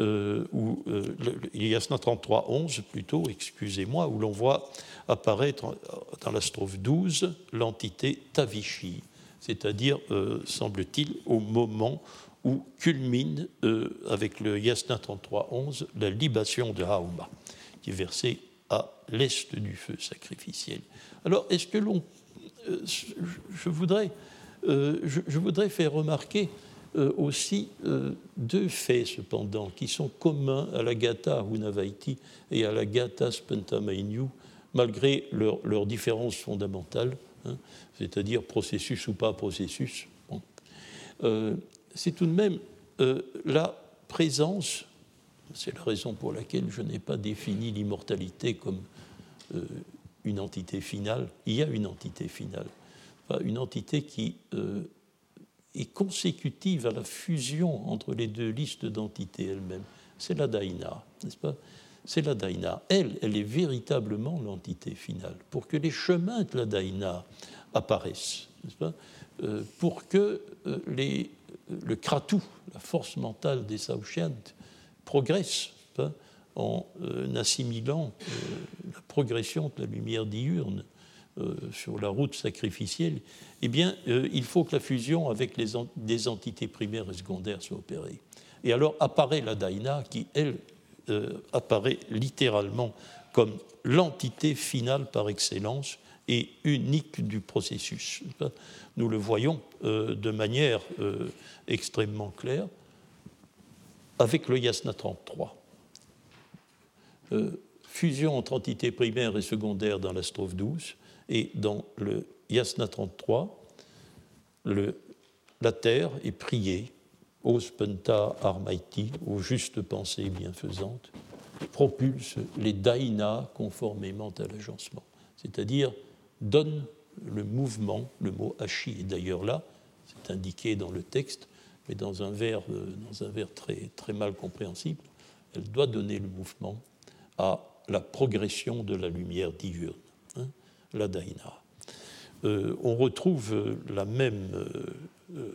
S2: euh, ou euh, le Yasna 33.11 plutôt, excusez-moi, où l'on voit apparaître dans la strophe 12 l'entité Tavishi, c'est-à-dire, euh, semble-t-il, au moment où culmine avec le Yasna 33.11 la libation de Hauma, qui est versée à l'est du feu sacrificiel. Alors, est-ce que l'on. je, voudrais, je, voudrais faire remarquer euh, aussi euh, deux faits, cependant, qui sont communs à la Gata Hunavaiti et à la Gata Spentamainu, malgré leurs différences fondamentales, hein, c'est-à-dire processus ou pas processus. c'est tout de même la présence, c'est la raison pour laquelle je n'ai pas défini l'immortalité comme une entité finale, il y a une entité finale, une entité qui est consécutive à la fusion entre les deux listes d'entités elles-mêmes. C'est la Daïna, n'est-ce pas? C'est la Daïna. Elle, elle est véritablement l'entité finale. Pour que les chemins de la Daïna apparaissent, n'est-ce pas? Euh, Pour que euh, les, le kratou, la force mentale des Saouchiantes, progresse en euh, assimilant la progression de la lumière diurne euh, sur la route sacrificielle, eh bien, euh, il faut que la fusion avec les des entités primaires et secondaires soit opérée. Et alors apparaît la Daïna qui, elle, euh, apparaît littéralement comme l'entité finale par excellence et unique du processus. Nous le voyons de manière extrêmement claire avec le Yasna 33. fusion entre entités primaires et secondaires dans la strophe 12, et dans le Yasna 33, le, la terre est priée, au spenta armaiti, aux justes pensées bienfaisantes, propulse les daïnas conformément à l'agencement, c'est-à-dire donne le mouvement, le mot hachi est d'ailleurs là, c'est indiqué dans le texte, mais dans un vers, euh, dans un vers très, très mal compréhensible, elle doit donner le mouvement à la progression de la lumière diurne la Daïna. Euh, on retrouve euh, euh,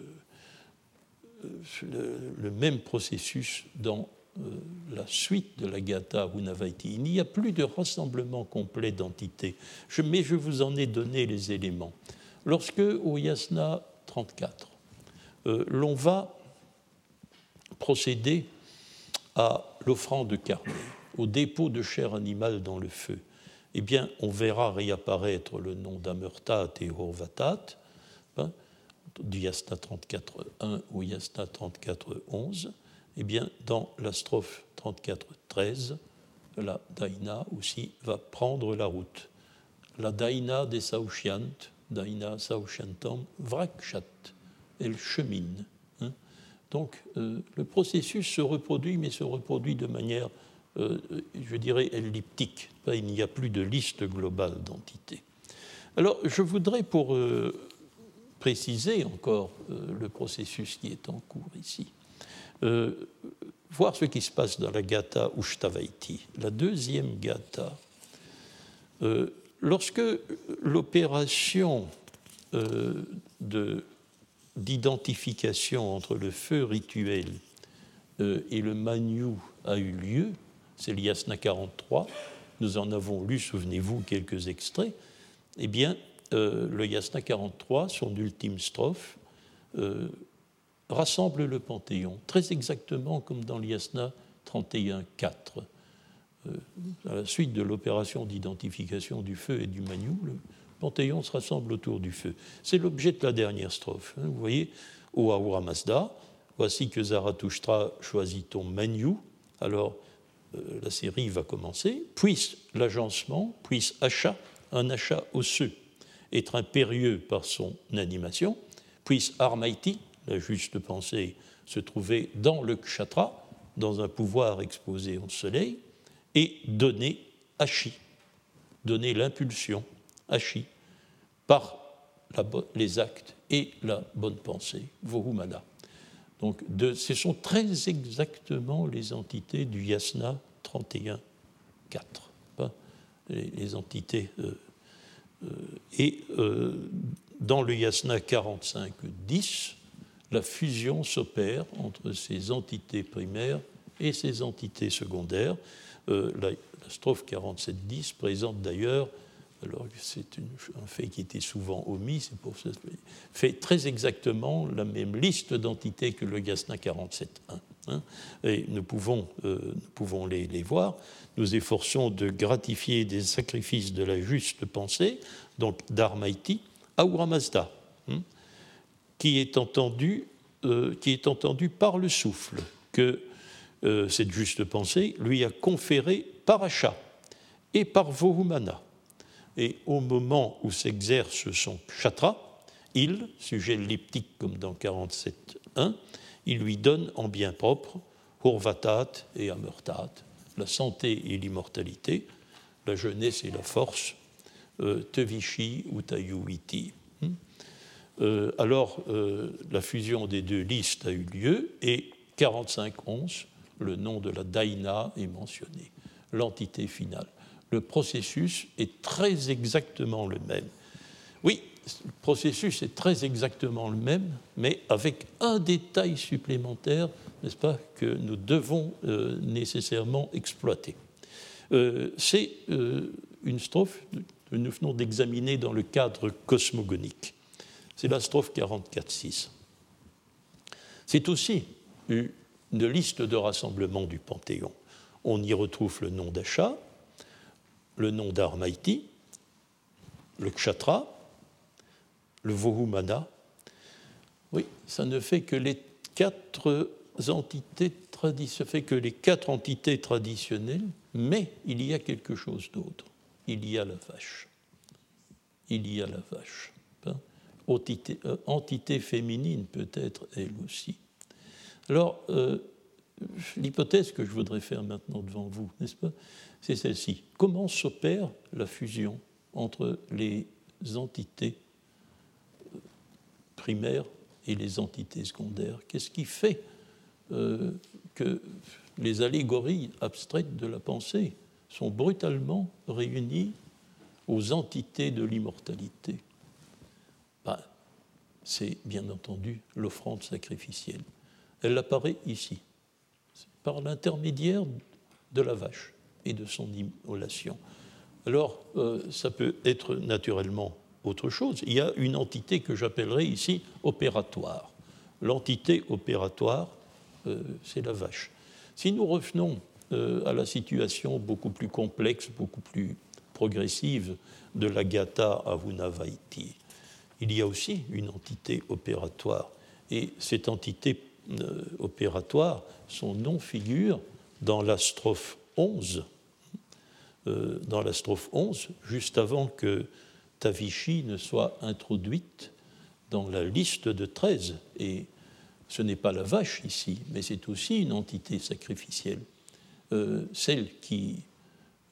S2: le, même processus dans la suite de la Gata Unavaiti. Il n'y a plus de rassemblement complet d'entités, mais je vous en ai donné les éléments. Lorsque, au Yasna 34, l'on va procéder à l'offrande de carne, au dépôt de chair animale dans le feu, eh bien, on verra réapparaître le nom d'Amurtat et Horvatat, hein, du Yasna 34.1 ou Yasna 34.11. Eh bien, dans la strophe 34.13, la Daïna aussi va prendre la route. La Daïna des Saouchiant, Daïna Saouchiantam, Vrakchat, elle chemine. Hein. Donc, euh, le processus se reproduit, mais se reproduit de manière je dirais, elliptique. Il n'y a plus de liste globale d'entités. Alors, je voudrais, pour euh, préciser encore euh, le processus qui est en cours ici, voir ce qui se passe dans la Gata Ushtavaiti, la deuxième Gata. lorsque l'opération d'identification entre le feu rituel et le Manu a eu lieu, c'est l'Yasna 43, nous en avons lu, souvenez-vous, quelques extraits, eh bien, euh, le Yasna 43, son ultime strophe, euh, rassemble le Panthéon, très exactement comme dans l'Yasna 31.4. Euh, à la suite de l'opération d'identification du feu et du Manu, le Panthéon se rassemble autour du feu. C'est l'objet de la dernière strophe. Hein. vous voyez, au Ahura Mazda, voici que Zarathustra choisit ton Manu. Alors, la série va commencer, puisse l'agencement, puisse achat, un achat osseux, être impérieux par son animation, puisse Armaiti, la juste pensée, se trouver dans le kshatra, dans un pouvoir exposé au soleil, et donner Ashi, donner l'impulsion, Ashi, par les actes et la bonne pensée, Vohumana. Donc, ce sont très exactement les entités du yasna 31, 4, les, entités. Euh, euh, et euh, dans le yasna 45, 10, la fusion s'opère entre ces entités primaires et ces entités secondaires. la, la, strophe 47-10 présente d'ailleurs alors c'est un fait qui était souvent omis, c'est pour ça fait très exactement la même liste d'entités que le Gasna 47.1. Hein, et nous pouvons, euh, nous pouvons les, les, voir. Nous efforçons de gratifier des sacrifices de la juste pensée, donc d'Armaïti, à Uramazda, hein, qui, est entendu, euh, qui est entendu par le souffle que euh, cette juste pensée lui a conféré par achat et par Vohumana et au moment où s'exerce son chatra, il, sujet elliptique comme dans 47.1, il lui donne en bien propre Hurvatat et Amurtat, la santé et l'immortalité, la jeunesse et la force, euh, Tevishi ou Tayuiti. Hmm. Euh, alors, euh, la fusion des deux listes a eu lieu et 45.11, le nom de la Daina est mentionné, l'entité finale. Le processus est très exactement le même. Oui, le processus est très exactement le même, mais avec un détail supplémentaire, n'est-ce pas, que nous devons nécessairement exploiter. C'est une strophe que nous venons d'examiner dans le cadre cosmogonique. C'est la strophe 44.6. C'est aussi une liste de rassemblement du Panthéon. On y retrouve le nom d'Acha, le nom d'Armaïti, le Kshatra, le Vohumana. Oui, ça ne fait que les quatre entités traditionnelles, mais il y a quelque chose d'autre il y a la vache. Il y a la vache. Hein? Euh, entité, féminine peut-être elle aussi. Alors, euh, l'hypothèse que je voudrais faire maintenant devant vous, n'est-ce pas, c'est celle-ci. Comment s'opère la fusion entre les entités euh, primaires et les entités secondaires? Qu'est-ce qui fait que les allégories abstraites de la pensée sont brutalement réunis aux entités de l'immortalité? Ben, c'est bien entendu l'offrande sacrificielle. Elle apparaît ici, par l'intermédiaire de la vache et de son immolation. Alors, euh, ça peut être naturellement autre chose. Il y a une entité que j'appellerai ici opératoire. L'entité opératoire, euh, c'est la vache. Si nous revenons euh, à la situation beaucoup plus complexe, beaucoup plus progressive de la Gata Avunavaiti. Il y a aussi une entité opératoire. Et cette entité opératoire, son nom figure dans la strophe 11, euh, dans la strophe 11, juste avant que Tavishi ne soit introduite dans la liste de 13. Et ce n'est pas la vache ici, mais c'est aussi une entité sacrificielle. Euh, celle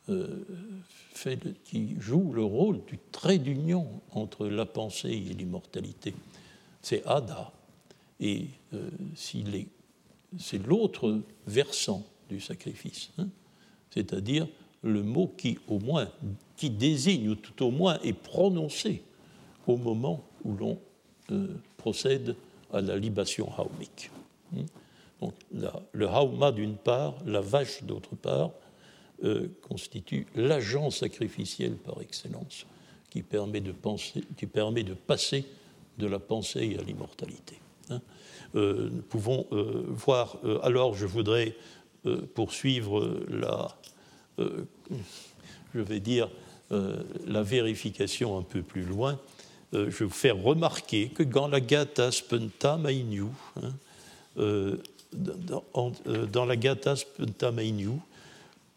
S2: euh, qui joue le rôle du trait d'union entre la pensée et l'immortalité. C'est Ada. Et euh, c'est l'autre versant du sacrifice, hein. c'est-à-dire le mot qui, au moins, qui désigne, ou tout au moins est prononcé au moment où l'on procède à la libation haumique. Hein. Donc, le hauma d'une part, la vache d'autre part, euh, constitue l'agent sacrificiel par excellence qui permet de, penser, qui permet de passer de la pensée à l'immortalité. Hein. Euh, nous pouvons euh, voir, alors je voudrais poursuivre la, je vais dire, la vérification un peu plus loin. je vais vous faire remarquer que dans la Gata Spenta Mainyu, hein, euh, dans, la Gata Spentamainu,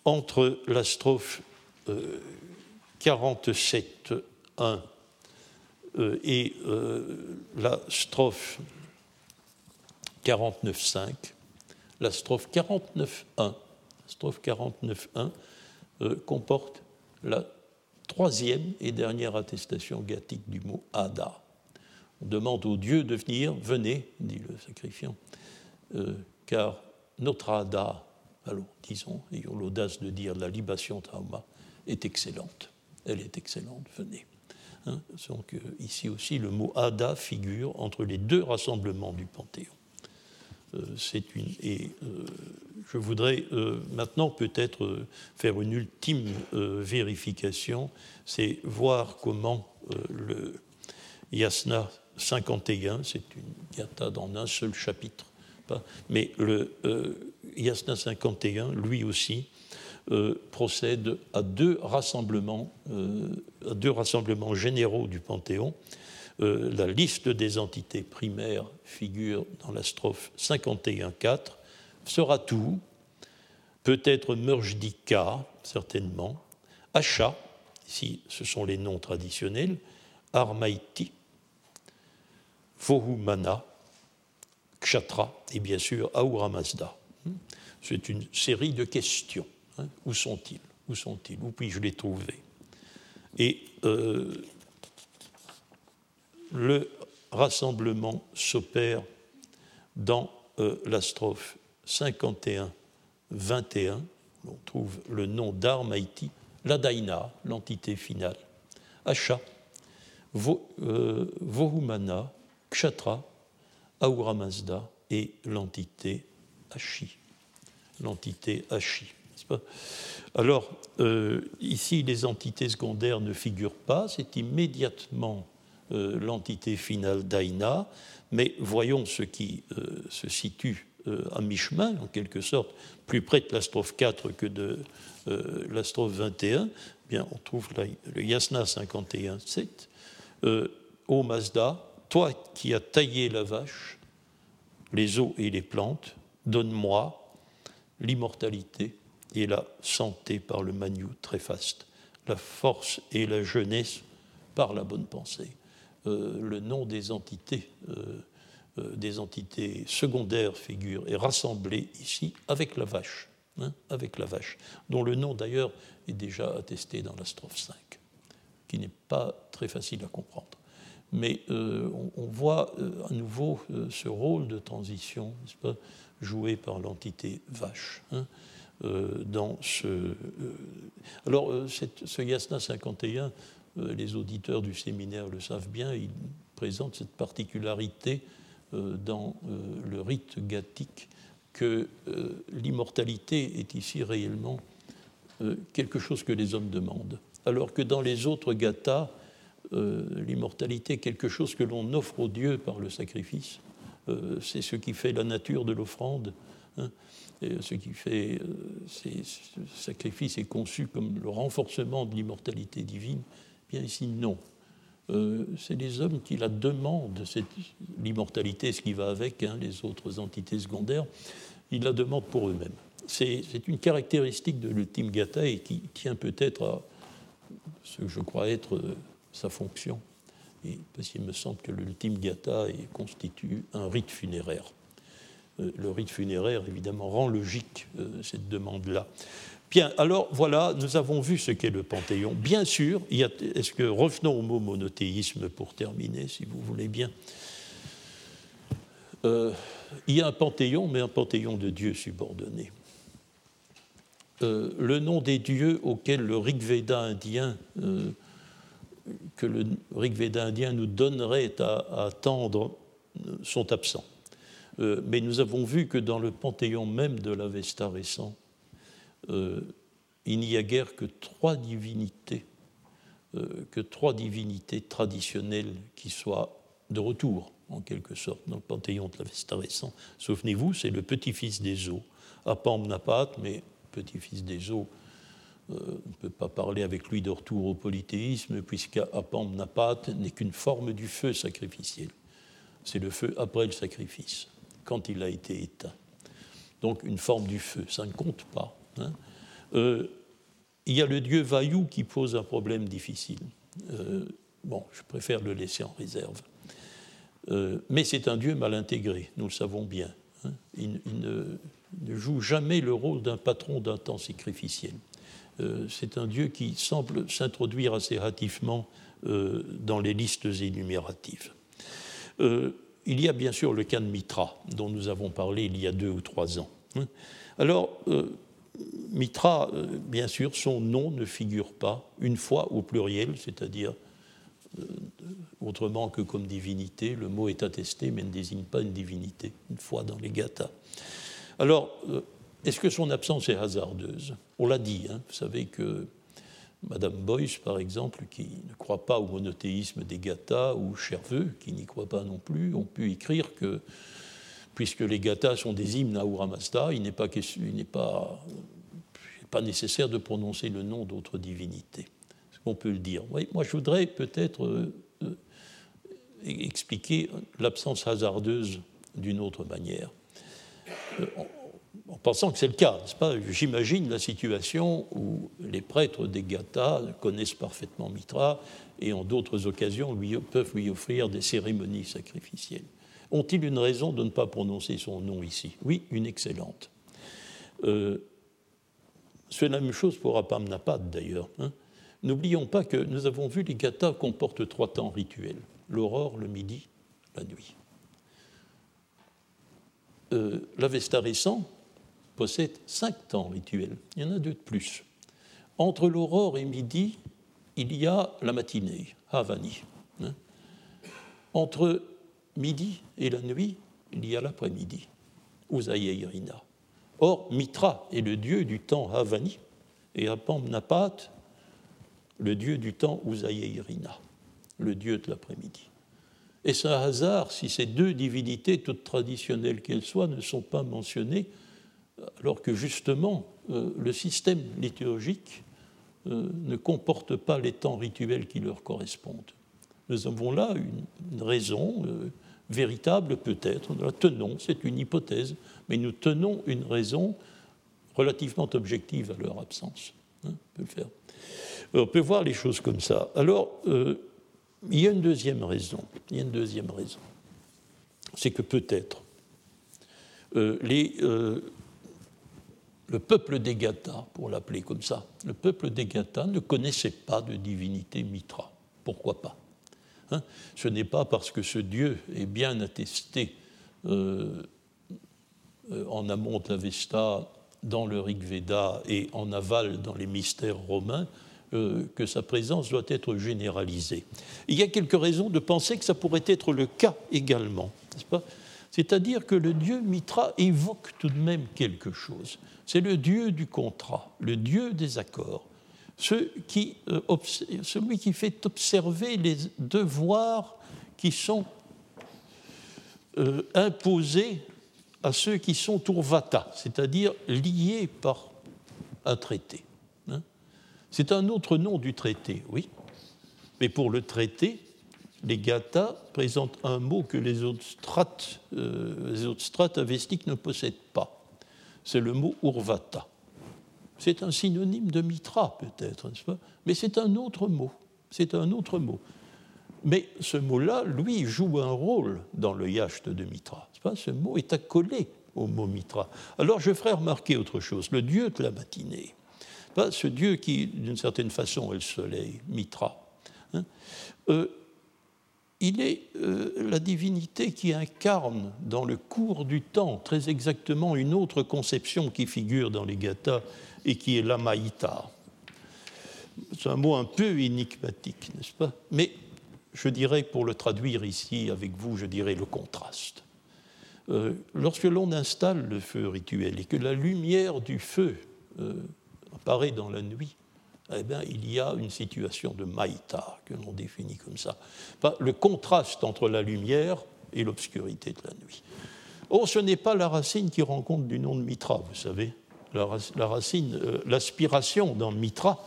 S2: entre la strophe 47.1 euh, euh, et la strophe 49.5, la strophe 49.1 strophe 49.1 comporte la troisième et dernière attestation gathique du mot Ada. On demande au Dieu de venir, venez, dit le sacrifiant, euh, car notre Ada, alors disons, ayons l'audace de dire la libation trauma, est excellente. Elle est excellente, venez. Hein, donc, euh, ici aussi, le mot Ada figure entre les deux rassemblements du Panthéon. Euh, et je voudrais maintenant peut-être faire une ultime vérification, c'est voir comment le Yasna 51, c'est une gata dans un seul chapitre, mais le euh, Yasna 51, lui aussi, euh, procède à deux rassemblements, euh, à deux rassemblements généraux du Panthéon. La liste des entités primaires figure dans la strophe 51.4. Sera tout, peut-être Murjdika, certainement, Acha, si ce sont les noms traditionnels, Armaïti, Vohumana, Kshatra et bien sûr Ahura Mazda. C'est une série de questions. Hein. Où sont-ils? Où sont-ils? Où puis-je les trouver? Euh, le rassemblement s'opère dans euh, la strophe 51-21. On trouve le nom d'Armaïti, la Daina, l'entité finale, Asha, euh, Vohumana, Kshatra, Ahura Mazda et l'entité Ashi. L'entité Ashi. Alors, euh, ici, les entités secondaires ne figurent pas, c'est immédiatement l'entité finale d'Aina, mais voyons ce qui se situe à mi-chemin, en quelque sorte, plus près de la strophe 4 que de la strophe 21. Bien, on trouve le Yasna 51.7. Ô Mazda, toi qui as taillé la vache, les eaux et les plantes, donne-moi l'immortalité et la santé par le maniou très faste, la force et la jeunesse par la bonne pensée. Euh, le nom des entités, euh, euh, des entités secondaires figure est rassemblé ici avec la vache, hein, avec la vache, dont le nom d'ailleurs est déjà attesté dans la strophe 5, qui n'est pas très facile à comprendre mais on, voit à nouveau ce rôle de transition pas, joué par l'entité vache. Hein, dans ce, alors, ce Yasna 51, les auditeurs du séminaire le savent bien, il présente cette particularité dans le rite gathique que l'immortalité est ici réellement quelque chose que les hommes demandent. Alors que dans les autres gathas, euh, l'immortalité quelque chose que l'on offre aux dieux par le sacrifice. Euh, c'est ce qui fait la nature de l'offrande. Hein. ce qui fait, euh, ce sacrifice est conçu comme le renforcement de l'immortalité divine. Bien ici, non. c'est les hommes qui la demandent, l'immortalité, ce qui va avec hein, les autres entités secondaires, ils la demandent pour eux-mêmes. C'est une caractéristique de l'ultime gata et qui tient peut-être à ce que je crois être sa fonction. Parce qu'il me semble que l'ultime gata constitue un rite funéraire. Euh, le rite funéraire, évidemment, rend logique euh, cette demande-là. Bien, alors voilà, nous avons vu ce qu'est le panthéon. Bien sûr, est-ce que revenons au mot monothéisme pour terminer, si vous voulez bien. Euh, il y a un panthéon, mais un panthéon de dieux subordonnés. le nom des dieux auxquels le Rig Veda indien que le Rig Veda indien nous donnerait à, attendre sont absents. Euh, mais nous avons vu que dans le panthéon même de l'Avesta récent, euh, il n'y a guère que trois divinités, euh, que trois divinités traditionnelles qui soient de retour, en quelque sorte, dans le panthéon de l'Avesta récent. Souvenez-vous, c'est le petit-fils des eaux, Apamnapat, mais petit-fils des eaux, on ne peut pas parler avec lui de retour au polythéisme, puisqu'Apam n'est qu'une forme du feu sacrificiel. C'est le feu après le sacrifice, quand il a été éteint. Donc une forme du feu, ça ne compte pas. Hein. Euh, il y a le dieu Vayu qui pose un problème difficile. Euh, bon, je préfère le laisser en réserve. mais c'est un dieu mal intégré, nous le savons bien. Hein. Il, ne, ne, joue jamais le rôle d'un patron d'un temps sacrificiel. Euh, c'est un dieu qui semble s'introduire assez hâtivement euh, dans les listes énumératives. Euh, il y a bien sûr le cas de Mitra, dont nous avons parlé il y a deux ou trois ans. Hein. Alors, Mitra, bien sûr, son nom ne figure pas une fois au pluriel, c'est-à-dire autrement que comme divinité. Le mot est attesté, mais ne désigne pas une divinité, une fois dans les gathas. Alors, est-ce que son absence est hasardeuse? On l'a dit, hein. vous savez que Madame Boyce, par exemple, qui ne croit pas au monothéisme des Gathas, ou Cherveux, qui n'y croit pas non plus, ont pu écrire que, puisque les Gathas sont des hymnes à Uramasta, il n'est pas, nécessaire de prononcer le nom d'autres divinités. Est-ce qu'on peut le dire Moi, je voudrais peut-être euh, euh, expliquer l'absence hasardeuse d'une autre manière. Euh, en pensant que c'est le cas, n'est-ce pas? J'imagine la situation où les prêtres des Gathas connaissent parfaitement Mitra et en d'autres occasions peuvent lui offrir des cérémonies sacrificielles. Ont-ils une raison de ne pas prononcer son nom ici? Oui, une excellente. Euh, c'est la même chose pour Apamnapad d'ailleurs. Hein. N'oublions pas que nous avons vu les gathas comportent trois temps rituels l'aurore, le midi, la nuit. Euh, L'Avesta récent possède cinq temps rituels. Il y en a deux de plus. Entre l'aurore et midi, il y a la matinée, Havani. Hein. Entre midi et la nuit, il y a l'après-midi, Uzayeirina. Or, Mitra est le dieu du temps Havani et Apamnapat, le dieu du temps Uzayeirina, le dieu de l'après-midi. Et c'est un hasard si ces deux divinités, toutes traditionnelles qu'elles soient, ne sont pas mentionnées, alors que justement euh, le système liturgique euh, ne comporte pas les temps rituels qui leur correspondent. Nous avons là une, raison euh, véritable peut-être, nous la tenons, c'est une hypothèse, mais nous tenons une raison relativement objective à leur absence. Hein, on, peut faire. on peut voir les choses comme ça. Alors, il y a une deuxième raison. Il y a une deuxième raison. C'est que peut-être les, le peuple des Gathas, pour l'appeler comme ça, le peuple des Gathas ne connaissait pas de divinité Mitra. Pourquoi pas hein? Ce n'est pas parce que ce dieu est bien attesté euh, euh, en amont de l'Avesta, dans le Rig Veda et en aval dans les mystères romains euh, que sa présence doit être généralisée. Il y a quelques raisons de penser que ça pourrait être le cas également, n'est-ce pas? C'est-à-dire que le dieu Mitra évoque tout de même quelque chose c'est le Dieu du contrat, le Dieu des accords, euh, celui qui fait observer les devoirs qui sont euh, imposés à ceux qui sont urvata, c'est-à-dire liés par un traité. Hein. C'est un autre nom du traité, oui. Mais pour le traité, les gathas présentent un mot que les autres strates, euh, les autres strates ne possèdent pas c'est le mot urvata. C'est un synonyme de mitra, peut-être, n'est-ce pas? Mais c'est un autre mot. C'est un autre mot. Mais ce mot-là, lui, joue un rôle dans le yacht de mitra. Pas? Ce mot est accolé au mot mitra. Alors je ferai remarquer autre chose. Le dieu de la matinée, pas? Ce dieu qui, d'une certaine façon, est le soleil, mitra. Hein, euh, il est euh, la divinité qui incarne dans le cours du temps très exactement une autre conception qui figure dans les Gathas et qui est l'Amaïta. C'est un mot un peu énigmatique, n'est-ce pas? Mais je dirais, pour le traduire ici avec vous, je dirais le contraste. Euh, lorsque l'on installe le feu rituel et que la lumière du feu euh, apparaît dans la nuit, eh bien, il y a une situation de maïta, que l'on définit comme ça. le contraste entre la lumière et l'obscurité de la nuit. Oh, ce n'est pas la racine qui rend compte du nom de Mitra, vous savez. La, racine, euh, l'aspiration dans Mitra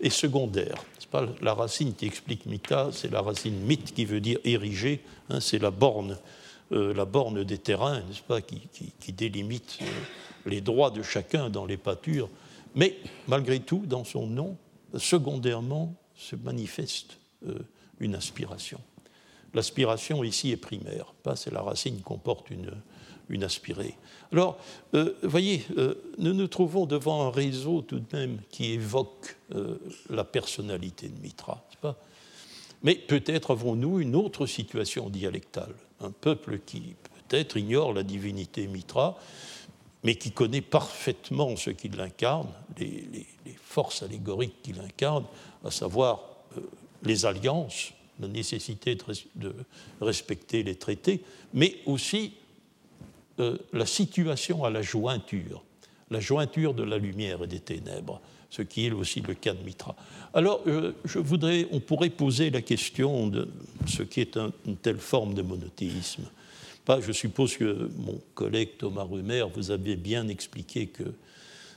S2: est secondaire. C'est pas la racine qui explique Mitra, c'est la racine mythe qui veut dire ériger. Hein, c'est la borne, euh, la borne des terrains, n'est-ce pas, qui, délimite euh, les droits de chacun dans les pâtures mais malgré tout, dans son nom, secondairement se manifeste euh, une aspiration. L'aspiration ici est primaire, c'est la racine qui comporte une, une aspirée. Alors, euh, voyez, euh, nous nous trouvons devant un réseau tout de même qui évoque la personnalité de Mitra. Pas? Mais peut-être avons-nous une autre situation dialectale. Un peuple qui peut-être ignore la divinité Mitra mais qui connaît parfaitement ce qu'il incarne, les, forces allégoriques qu'il incarne, à savoir euh, les alliances, la nécessité de, respecter les traités, mais aussi euh, la situation à la jointure, la jointure de la lumière et des ténèbres, ce qui est aussi le cas de Mitra. Alors, euh, je voudrais, on pourrait poser la question de ce qui est une telle forme de monothéisme je suppose que mon collègue Thomas Rumer vous avait bien expliqué que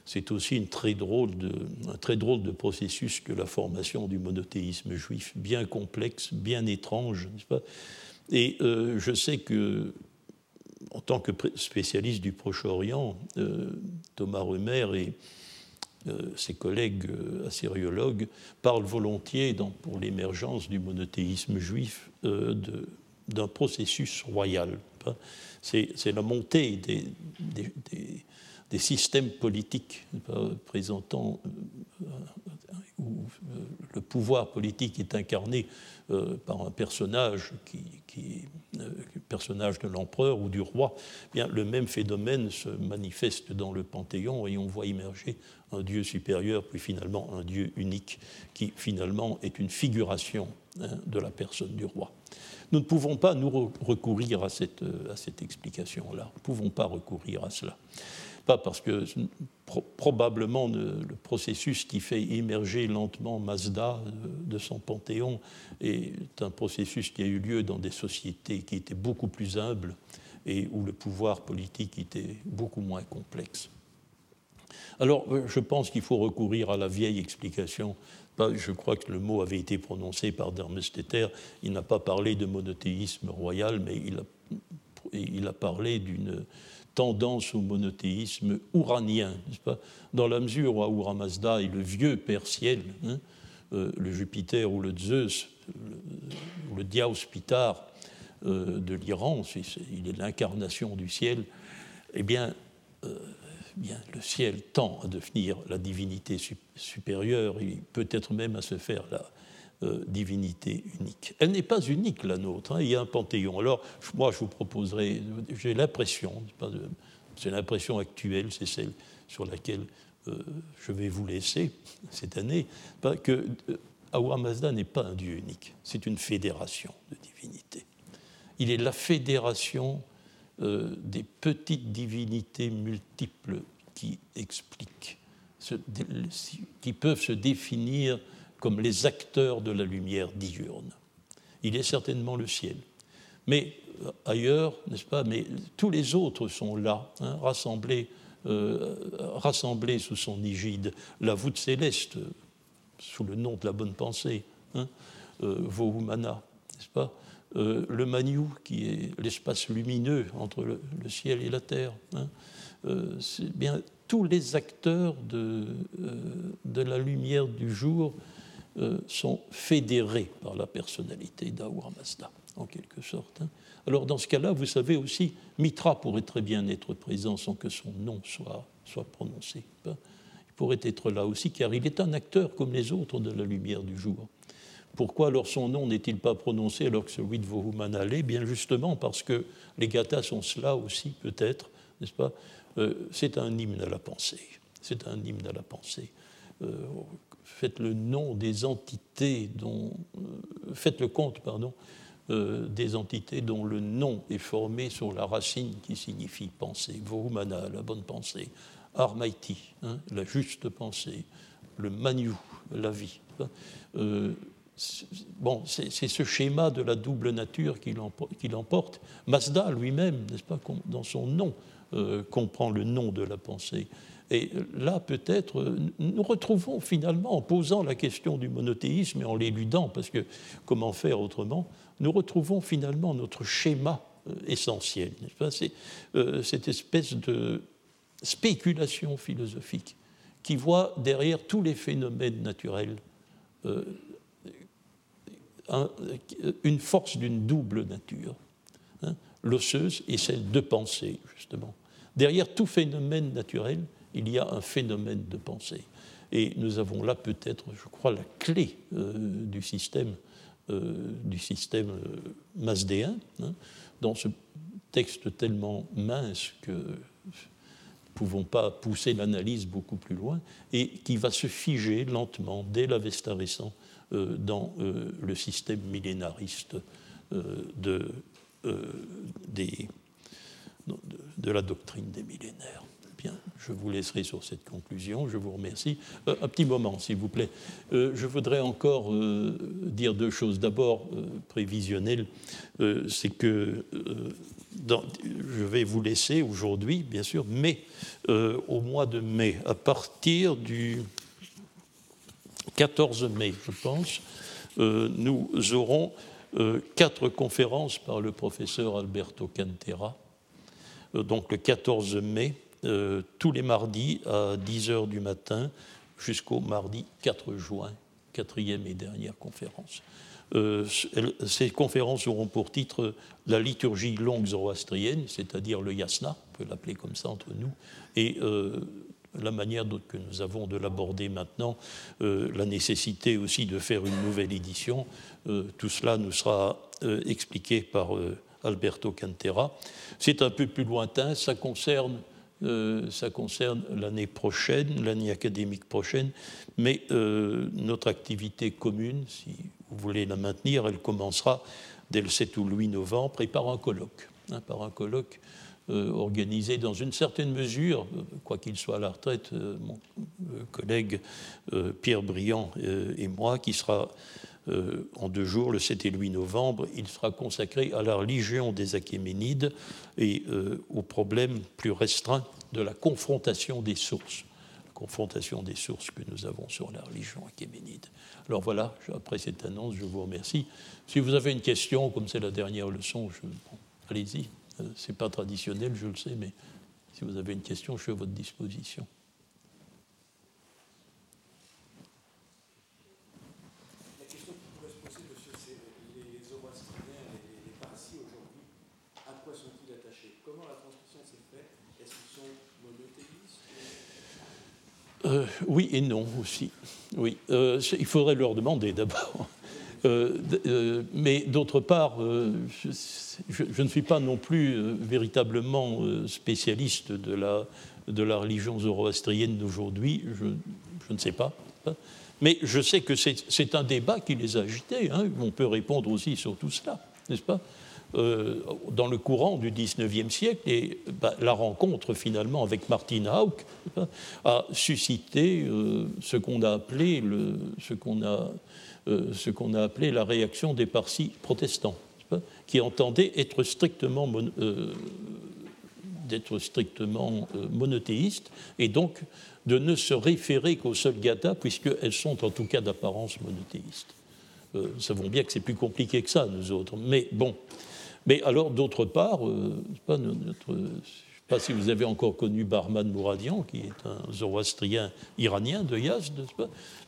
S2: c'est aussi un très drôle de processus que la formation du monothéisme juif, bien complexe, bien étrange, pas? Et euh, je sais que en tant que spécialiste du Proche-Orient, Thomas Remer et ses collègues assyriologues parlent volontiers, pour l'émergence du monothéisme juif, d'un processus royal. C'est la montée des, systèmes politiques présentant où euh, le pouvoir politique est incarné euh, par un personnage qui, qui euh, personnage de l'empereur ou du roi, eh bien le même phénomène se manifeste dans le Panthéon et on voit émerger un Dieu supérieur, puis finalement un Dieu unique, qui finalement est une figuration hein, de la personne du roi. Nous ne pouvons pas nous recourir à cette, à cette explication-là. Nous ne pouvons pas recourir à cela pas parce que probablement le, processus qui fait émerger lentement Mazda euh, de son panthéon est un processus qui a eu lieu dans des sociétés qui étaient beaucoup plus humbles et où le pouvoir politique était beaucoup moins complexe. Alors, euh, je pense qu'il faut recourir à la vieille explication. Je crois que le mot avait été prononcé par Dermesteter. Il n'a pas parlé de monothéisme royal, mais il a parlé d'une tendance au monothéisme ouranien, pas? Dans la mesure où Ahura Mazda est le vieux père ciel, hein, euh, le Jupiter ou le Zeus, le, le Diaos Pitar euh, de l'Iran, il est l'incarnation du ciel, eh bien, euh, bien, le ciel tend à devenir la divinité supérieure, et peut-être même à se faire la, euh, divinité unique. Elle n'est pas unique, la nôtre, hein. il y a un panthéon. Alors, moi, je vous proposerai, j'ai l'impression, c'est l'impression actuelle, c'est celle sur laquelle euh, je vais vous laisser cette année, que euh, Awa Mazda n'est pas un Dieu unique, c'est une fédération de divinités. Il est la fédération des petites divinités multiples qui expliquent, qui peuvent se définir comme les acteurs de la lumière diurne. Il est certainement le ciel. Mais euh, ailleurs, n'est-ce pas Mais tous les autres sont là, hein, rassemblés, euh, rassemblés sous son égide. La voûte céleste, sous le nom de la bonne pensée, hein, euh, Vohumana, n'est-ce pas Le Maniou, qui est l'espace lumineux entre le, ciel et la terre. Hein, c'est bien tous les acteurs de la lumière du jour euh, sont fédérés par la personnalité Mazda, en quelque sorte. Hein. Alors dans ce cas-là, vous savez aussi, Mitra pourrait très bien être présent sans que son nom soit, soit prononcé. Hein. Il pourrait être là aussi, car il est un acteur comme les autres de la lumière du jour. Pourquoi alors son nom n'est-il pas prononcé alors que celui de Vohumana Bien justement parce que les gathas sont cela aussi, peut-être, n'est-ce pas? Euh, C'est un hymne à la pensée. C'est un hymne à la pensée. Euh, faites le nom des entités dont, euh, faites le compte, pardon, euh, des entités dont le nom est formé sur la racine qui signifie pensée. Vohumana, la bonne pensée. Armaiti, hein, la juste pensée. Le Manu, la vie. Euh, bon, c'est ce schéma de la double nature qui l'emporte. Mazda lui-même, n'est-ce pas, dans son nom, comprend le nom de la pensée. Et là, peut-être, nous retrouvons finalement, en posant la question du monothéisme et en l'éludant, parce que comment faire autrement, nous retrouvons finalement notre schéma euh, essentiel. C'est euh, cette espèce de spéculation philosophique qui voit derrière tous les phénomènes naturels euh, une force d'une double nature, hein, l'osseuse et celle de pensée, justement. Derrière tout phénomène naturel, il y a un phénomène de pensée. Et nous avons là peut-être, je crois, la clé euh, du système, euh, système euh, masdéen, hein, dans ce texte tellement mince que nous ne pouvons pas pousser l'analyse beaucoup plus loin, et qui va se figer lentement, dès l'Avesta récent, dans le système millénariste de la doctrine des millénaires. Bien, je vous laisserai sur cette conclusion. Je vous remercie. Euh, un petit moment, s'il vous plaît. Euh, je voudrais encore euh, dire deux choses. D'abord, prévisionnel, c'est que je vais vous laisser aujourd'hui, bien sûr, mais au mois de mai, à partir du 14 mai, je pense, nous aurons quatre conférences par le professeur Alberto Cantera donc le 14 mai, tous les mardis à 10 h du matin jusqu'au mardi 4 juin, quatrième et dernière conférence. ces conférences auront pour titre la liturgie longue zoroastrienne, c'est-à-dire le yasna, on peut l'appeler comme ça entre nous, et la manière que nous avons de l'aborder maintenant, euh, la nécessité aussi de faire une nouvelle édition, euh, tout cela nous sera euh, expliqué par Alberto Cantera. C'est un peu plus lointain, ça concerne, ça concerne l'année prochaine, l'année académique prochaine, mais notre activité commune, si vous voulez la maintenir, elle commencera dès le 7 ou le 8 novembre et par un colloque. Hein, par un colloque euh, organisé dans une certaine mesure, euh, quoi qu'il soit à la retraite, euh, mon collègue Pierre Briand et moi, qui sera en deux jours, le 7 et le 8 novembre, il sera consacré à la religion des Achéménides et au problème plus restreint de la confrontation des sources confrontation des sources que nous avons sur la religion achéménide. Alors voilà, après cette annonce, je vous remercie. Si vous avez une question, comme c'est la dernière leçon, allez-y. Euh, Ce n'est pas traditionnel, je le sais, mais si vous avez une question, je suis à votre disposition.
S3: La question qui pourrait se poser, monsieur, c'est les zoroastriens, les, les parsis aujourd'hui, à quoi sont-ils attachés Comment la transmission s'est faite Est-ce qu'ils sont monothéistes
S2: euh, Oui et non aussi. Oui, euh, il faudrait leur demander d'abord. Euh, mais d'autre part, je, ne suis pas non plus véritablement spécialiste de la, de la religion zoroastrienne d'aujourd'hui, je, ne sais pas. Mais je sais que c'est un débat qui les a agités. Hein. On peut répondre aussi sur tout cela, n'est-ce pas? Dans le courant du XIXe siècle, et bah, la rencontre finalement avec Martin Hauck a suscité ce qu'on a a euh, ce qu'on a appelé la réaction des partis protestants, qui entendaient être strictement, euh, euh, monothéistes et donc de ne se référer qu'aux seuls gathas, puisqu'elles sont en tout cas d'apparence monothéistes. nous savons bien que c'est plus compliqué que ça, nous autres. Mais bon. Mais alors, d'autre part, pas notre, pas si vous avez encore connu Barman Mouradian, qui est un zoroastrien iranien de Yazd,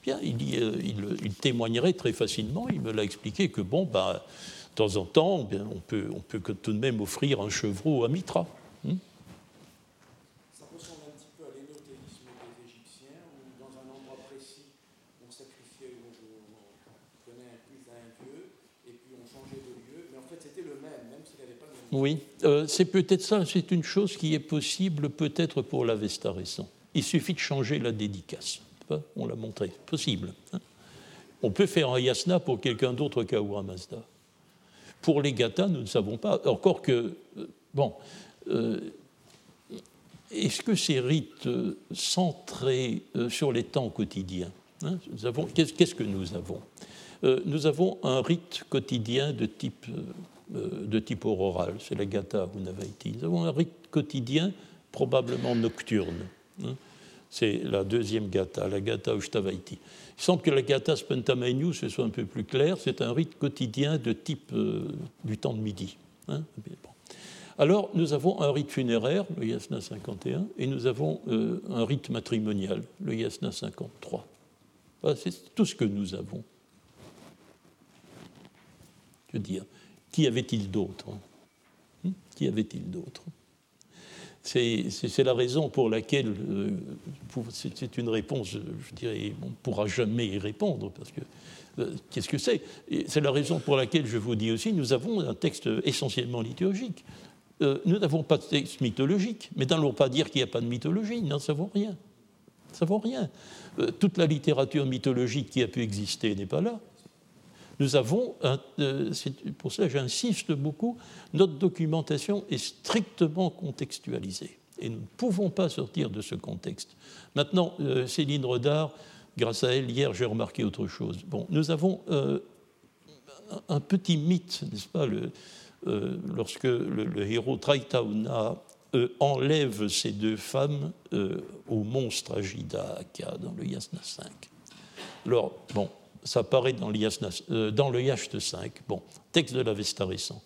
S2: Bien, euh, il, témoignerait très facilement, il me l'a expliqué, que bon, bah, de temps en temps, on, peut, on peut tout de même offrir un chevreau à Mitra.
S3: Hmm Ça ressemble un petit peu à l'énothéisme des Égyptiens, où dans un endroit précis, on sacrifiait, on, on donnait un culte à un dieu, et puis on changeait de lieu, mais en fait c'était le même, même s'il n'avait pas le même.
S2: Oui, euh, c'est peut-être ça, c'est une chose qui est possible peut-être pour l'Avesta récent. Il suffit de changer la dédicace. On l'a montré, possible. Hein. On peut faire un yasna pour quelqu'un d'autre qu'Ahura Mazda. Pour les gathas, nous ne savons pas. Encore que, euh, bon, euh, est-ce que ces rites centrés sur les temps quotidiens, hein, qu'est-ce que nous avons? Nous avons un rite quotidien de type de type auroral, c'est la Gata Unavaiti. Nous avons un rite quotidien, probablement nocturne. Hein. C'est la deuxième Gata, la Gata Ushtavaiti. Il semble que la Gata Spentamainu, ce soit un peu plus clair, c'est un rite quotidien de type euh, du temps de midi. Hein. Alors, nous avons un rite funéraire, le Yasna 51, et nous avons euh, un rite matrimonial, le Yasna 53. c'est tout ce que nous avons. Je veux dire, qui avait-il d'autre hmm? Qui avait-il d'autre c'est la raison pour laquelle, euh, c'est une réponse, je dirais, on ne pourra jamais y répondre, parce que euh, qu'est-ce que c'est? C'est la raison pour laquelle je vous dis aussi, nous avons un texte essentiellement liturgique. Euh, nous n'avons pas de texte mythologique, mais n'allons pas dire qu'il n'y a pas de mythologie, nous n'en savons rien. Nous savons rien. toute la littérature mythologique qui a pu exister n'est pas là nous avons, euh, pour ça j'insiste beaucoup, notre documentation est strictement contextualisée. Et nous ne pouvons pas sortir de ce contexte. Maintenant, euh, Céline Redard, grâce à elle, hier, j'ai remarqué autre chose. Bon, nous avons euh, un petit mythe, n'est-ce pas, lorsque le, héros Traitauna enlève ces deux femmes au monstre Agida dans le Yasna 5. Alors, bon, ça apparaît dans, euh, dans le Yacht 5. Bon, texte de l'Avesta récent.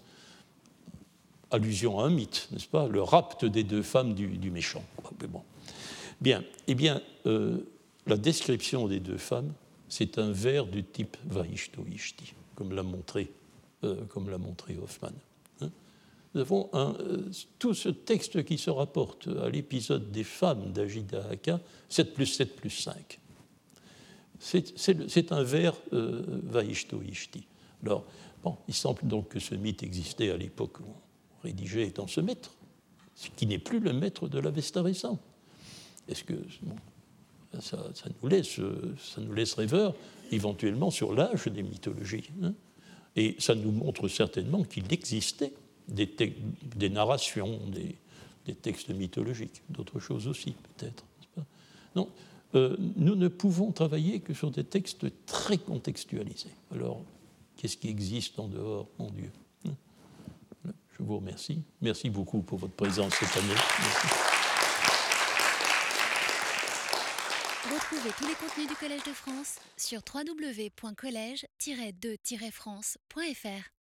S2: allusion à un mythe, n'est-ce pas? Le rapt des deux femmes du, méchant. bon. Bien, eh bien, euh, la description des deux femmes, c'est un vers du type Vaishto-Ishti, comme l'a montré, euh, comme l'a montré Hoffman. Hein. Nous avons tout ce texte qui se rapporte à l'épisode des femmes d'Ajida Haka, 7 plus 7 plus 5. C'est un vers euh, Vaishto-Ishti. Alors, bon, il semble donc que ce mythe existait à l'époque où on rédigeait étant ce maître, ce qui n'est plus le maître de l'Avesta récent. Est-ce que ça, nous laisse, ça nous laisse rêveurs éventuellement sur l'âge des mythologies. Hein. Et ça nous montre certainement qu'il existait des, des narrations, des, des, textes mythologiques, d'autres choses aussi peut-être. Non, euh, nous ne pouvons travailler que sur des textes très contextualisés. Alors, qu'est-ce qui existe en dehors, mon Dieu hein. Je vous remercie. Merci beaucoup pour votre présence cette année.
S1: Retrouvez tous les contenus du Collège de France sur www.colège-2-france.fr.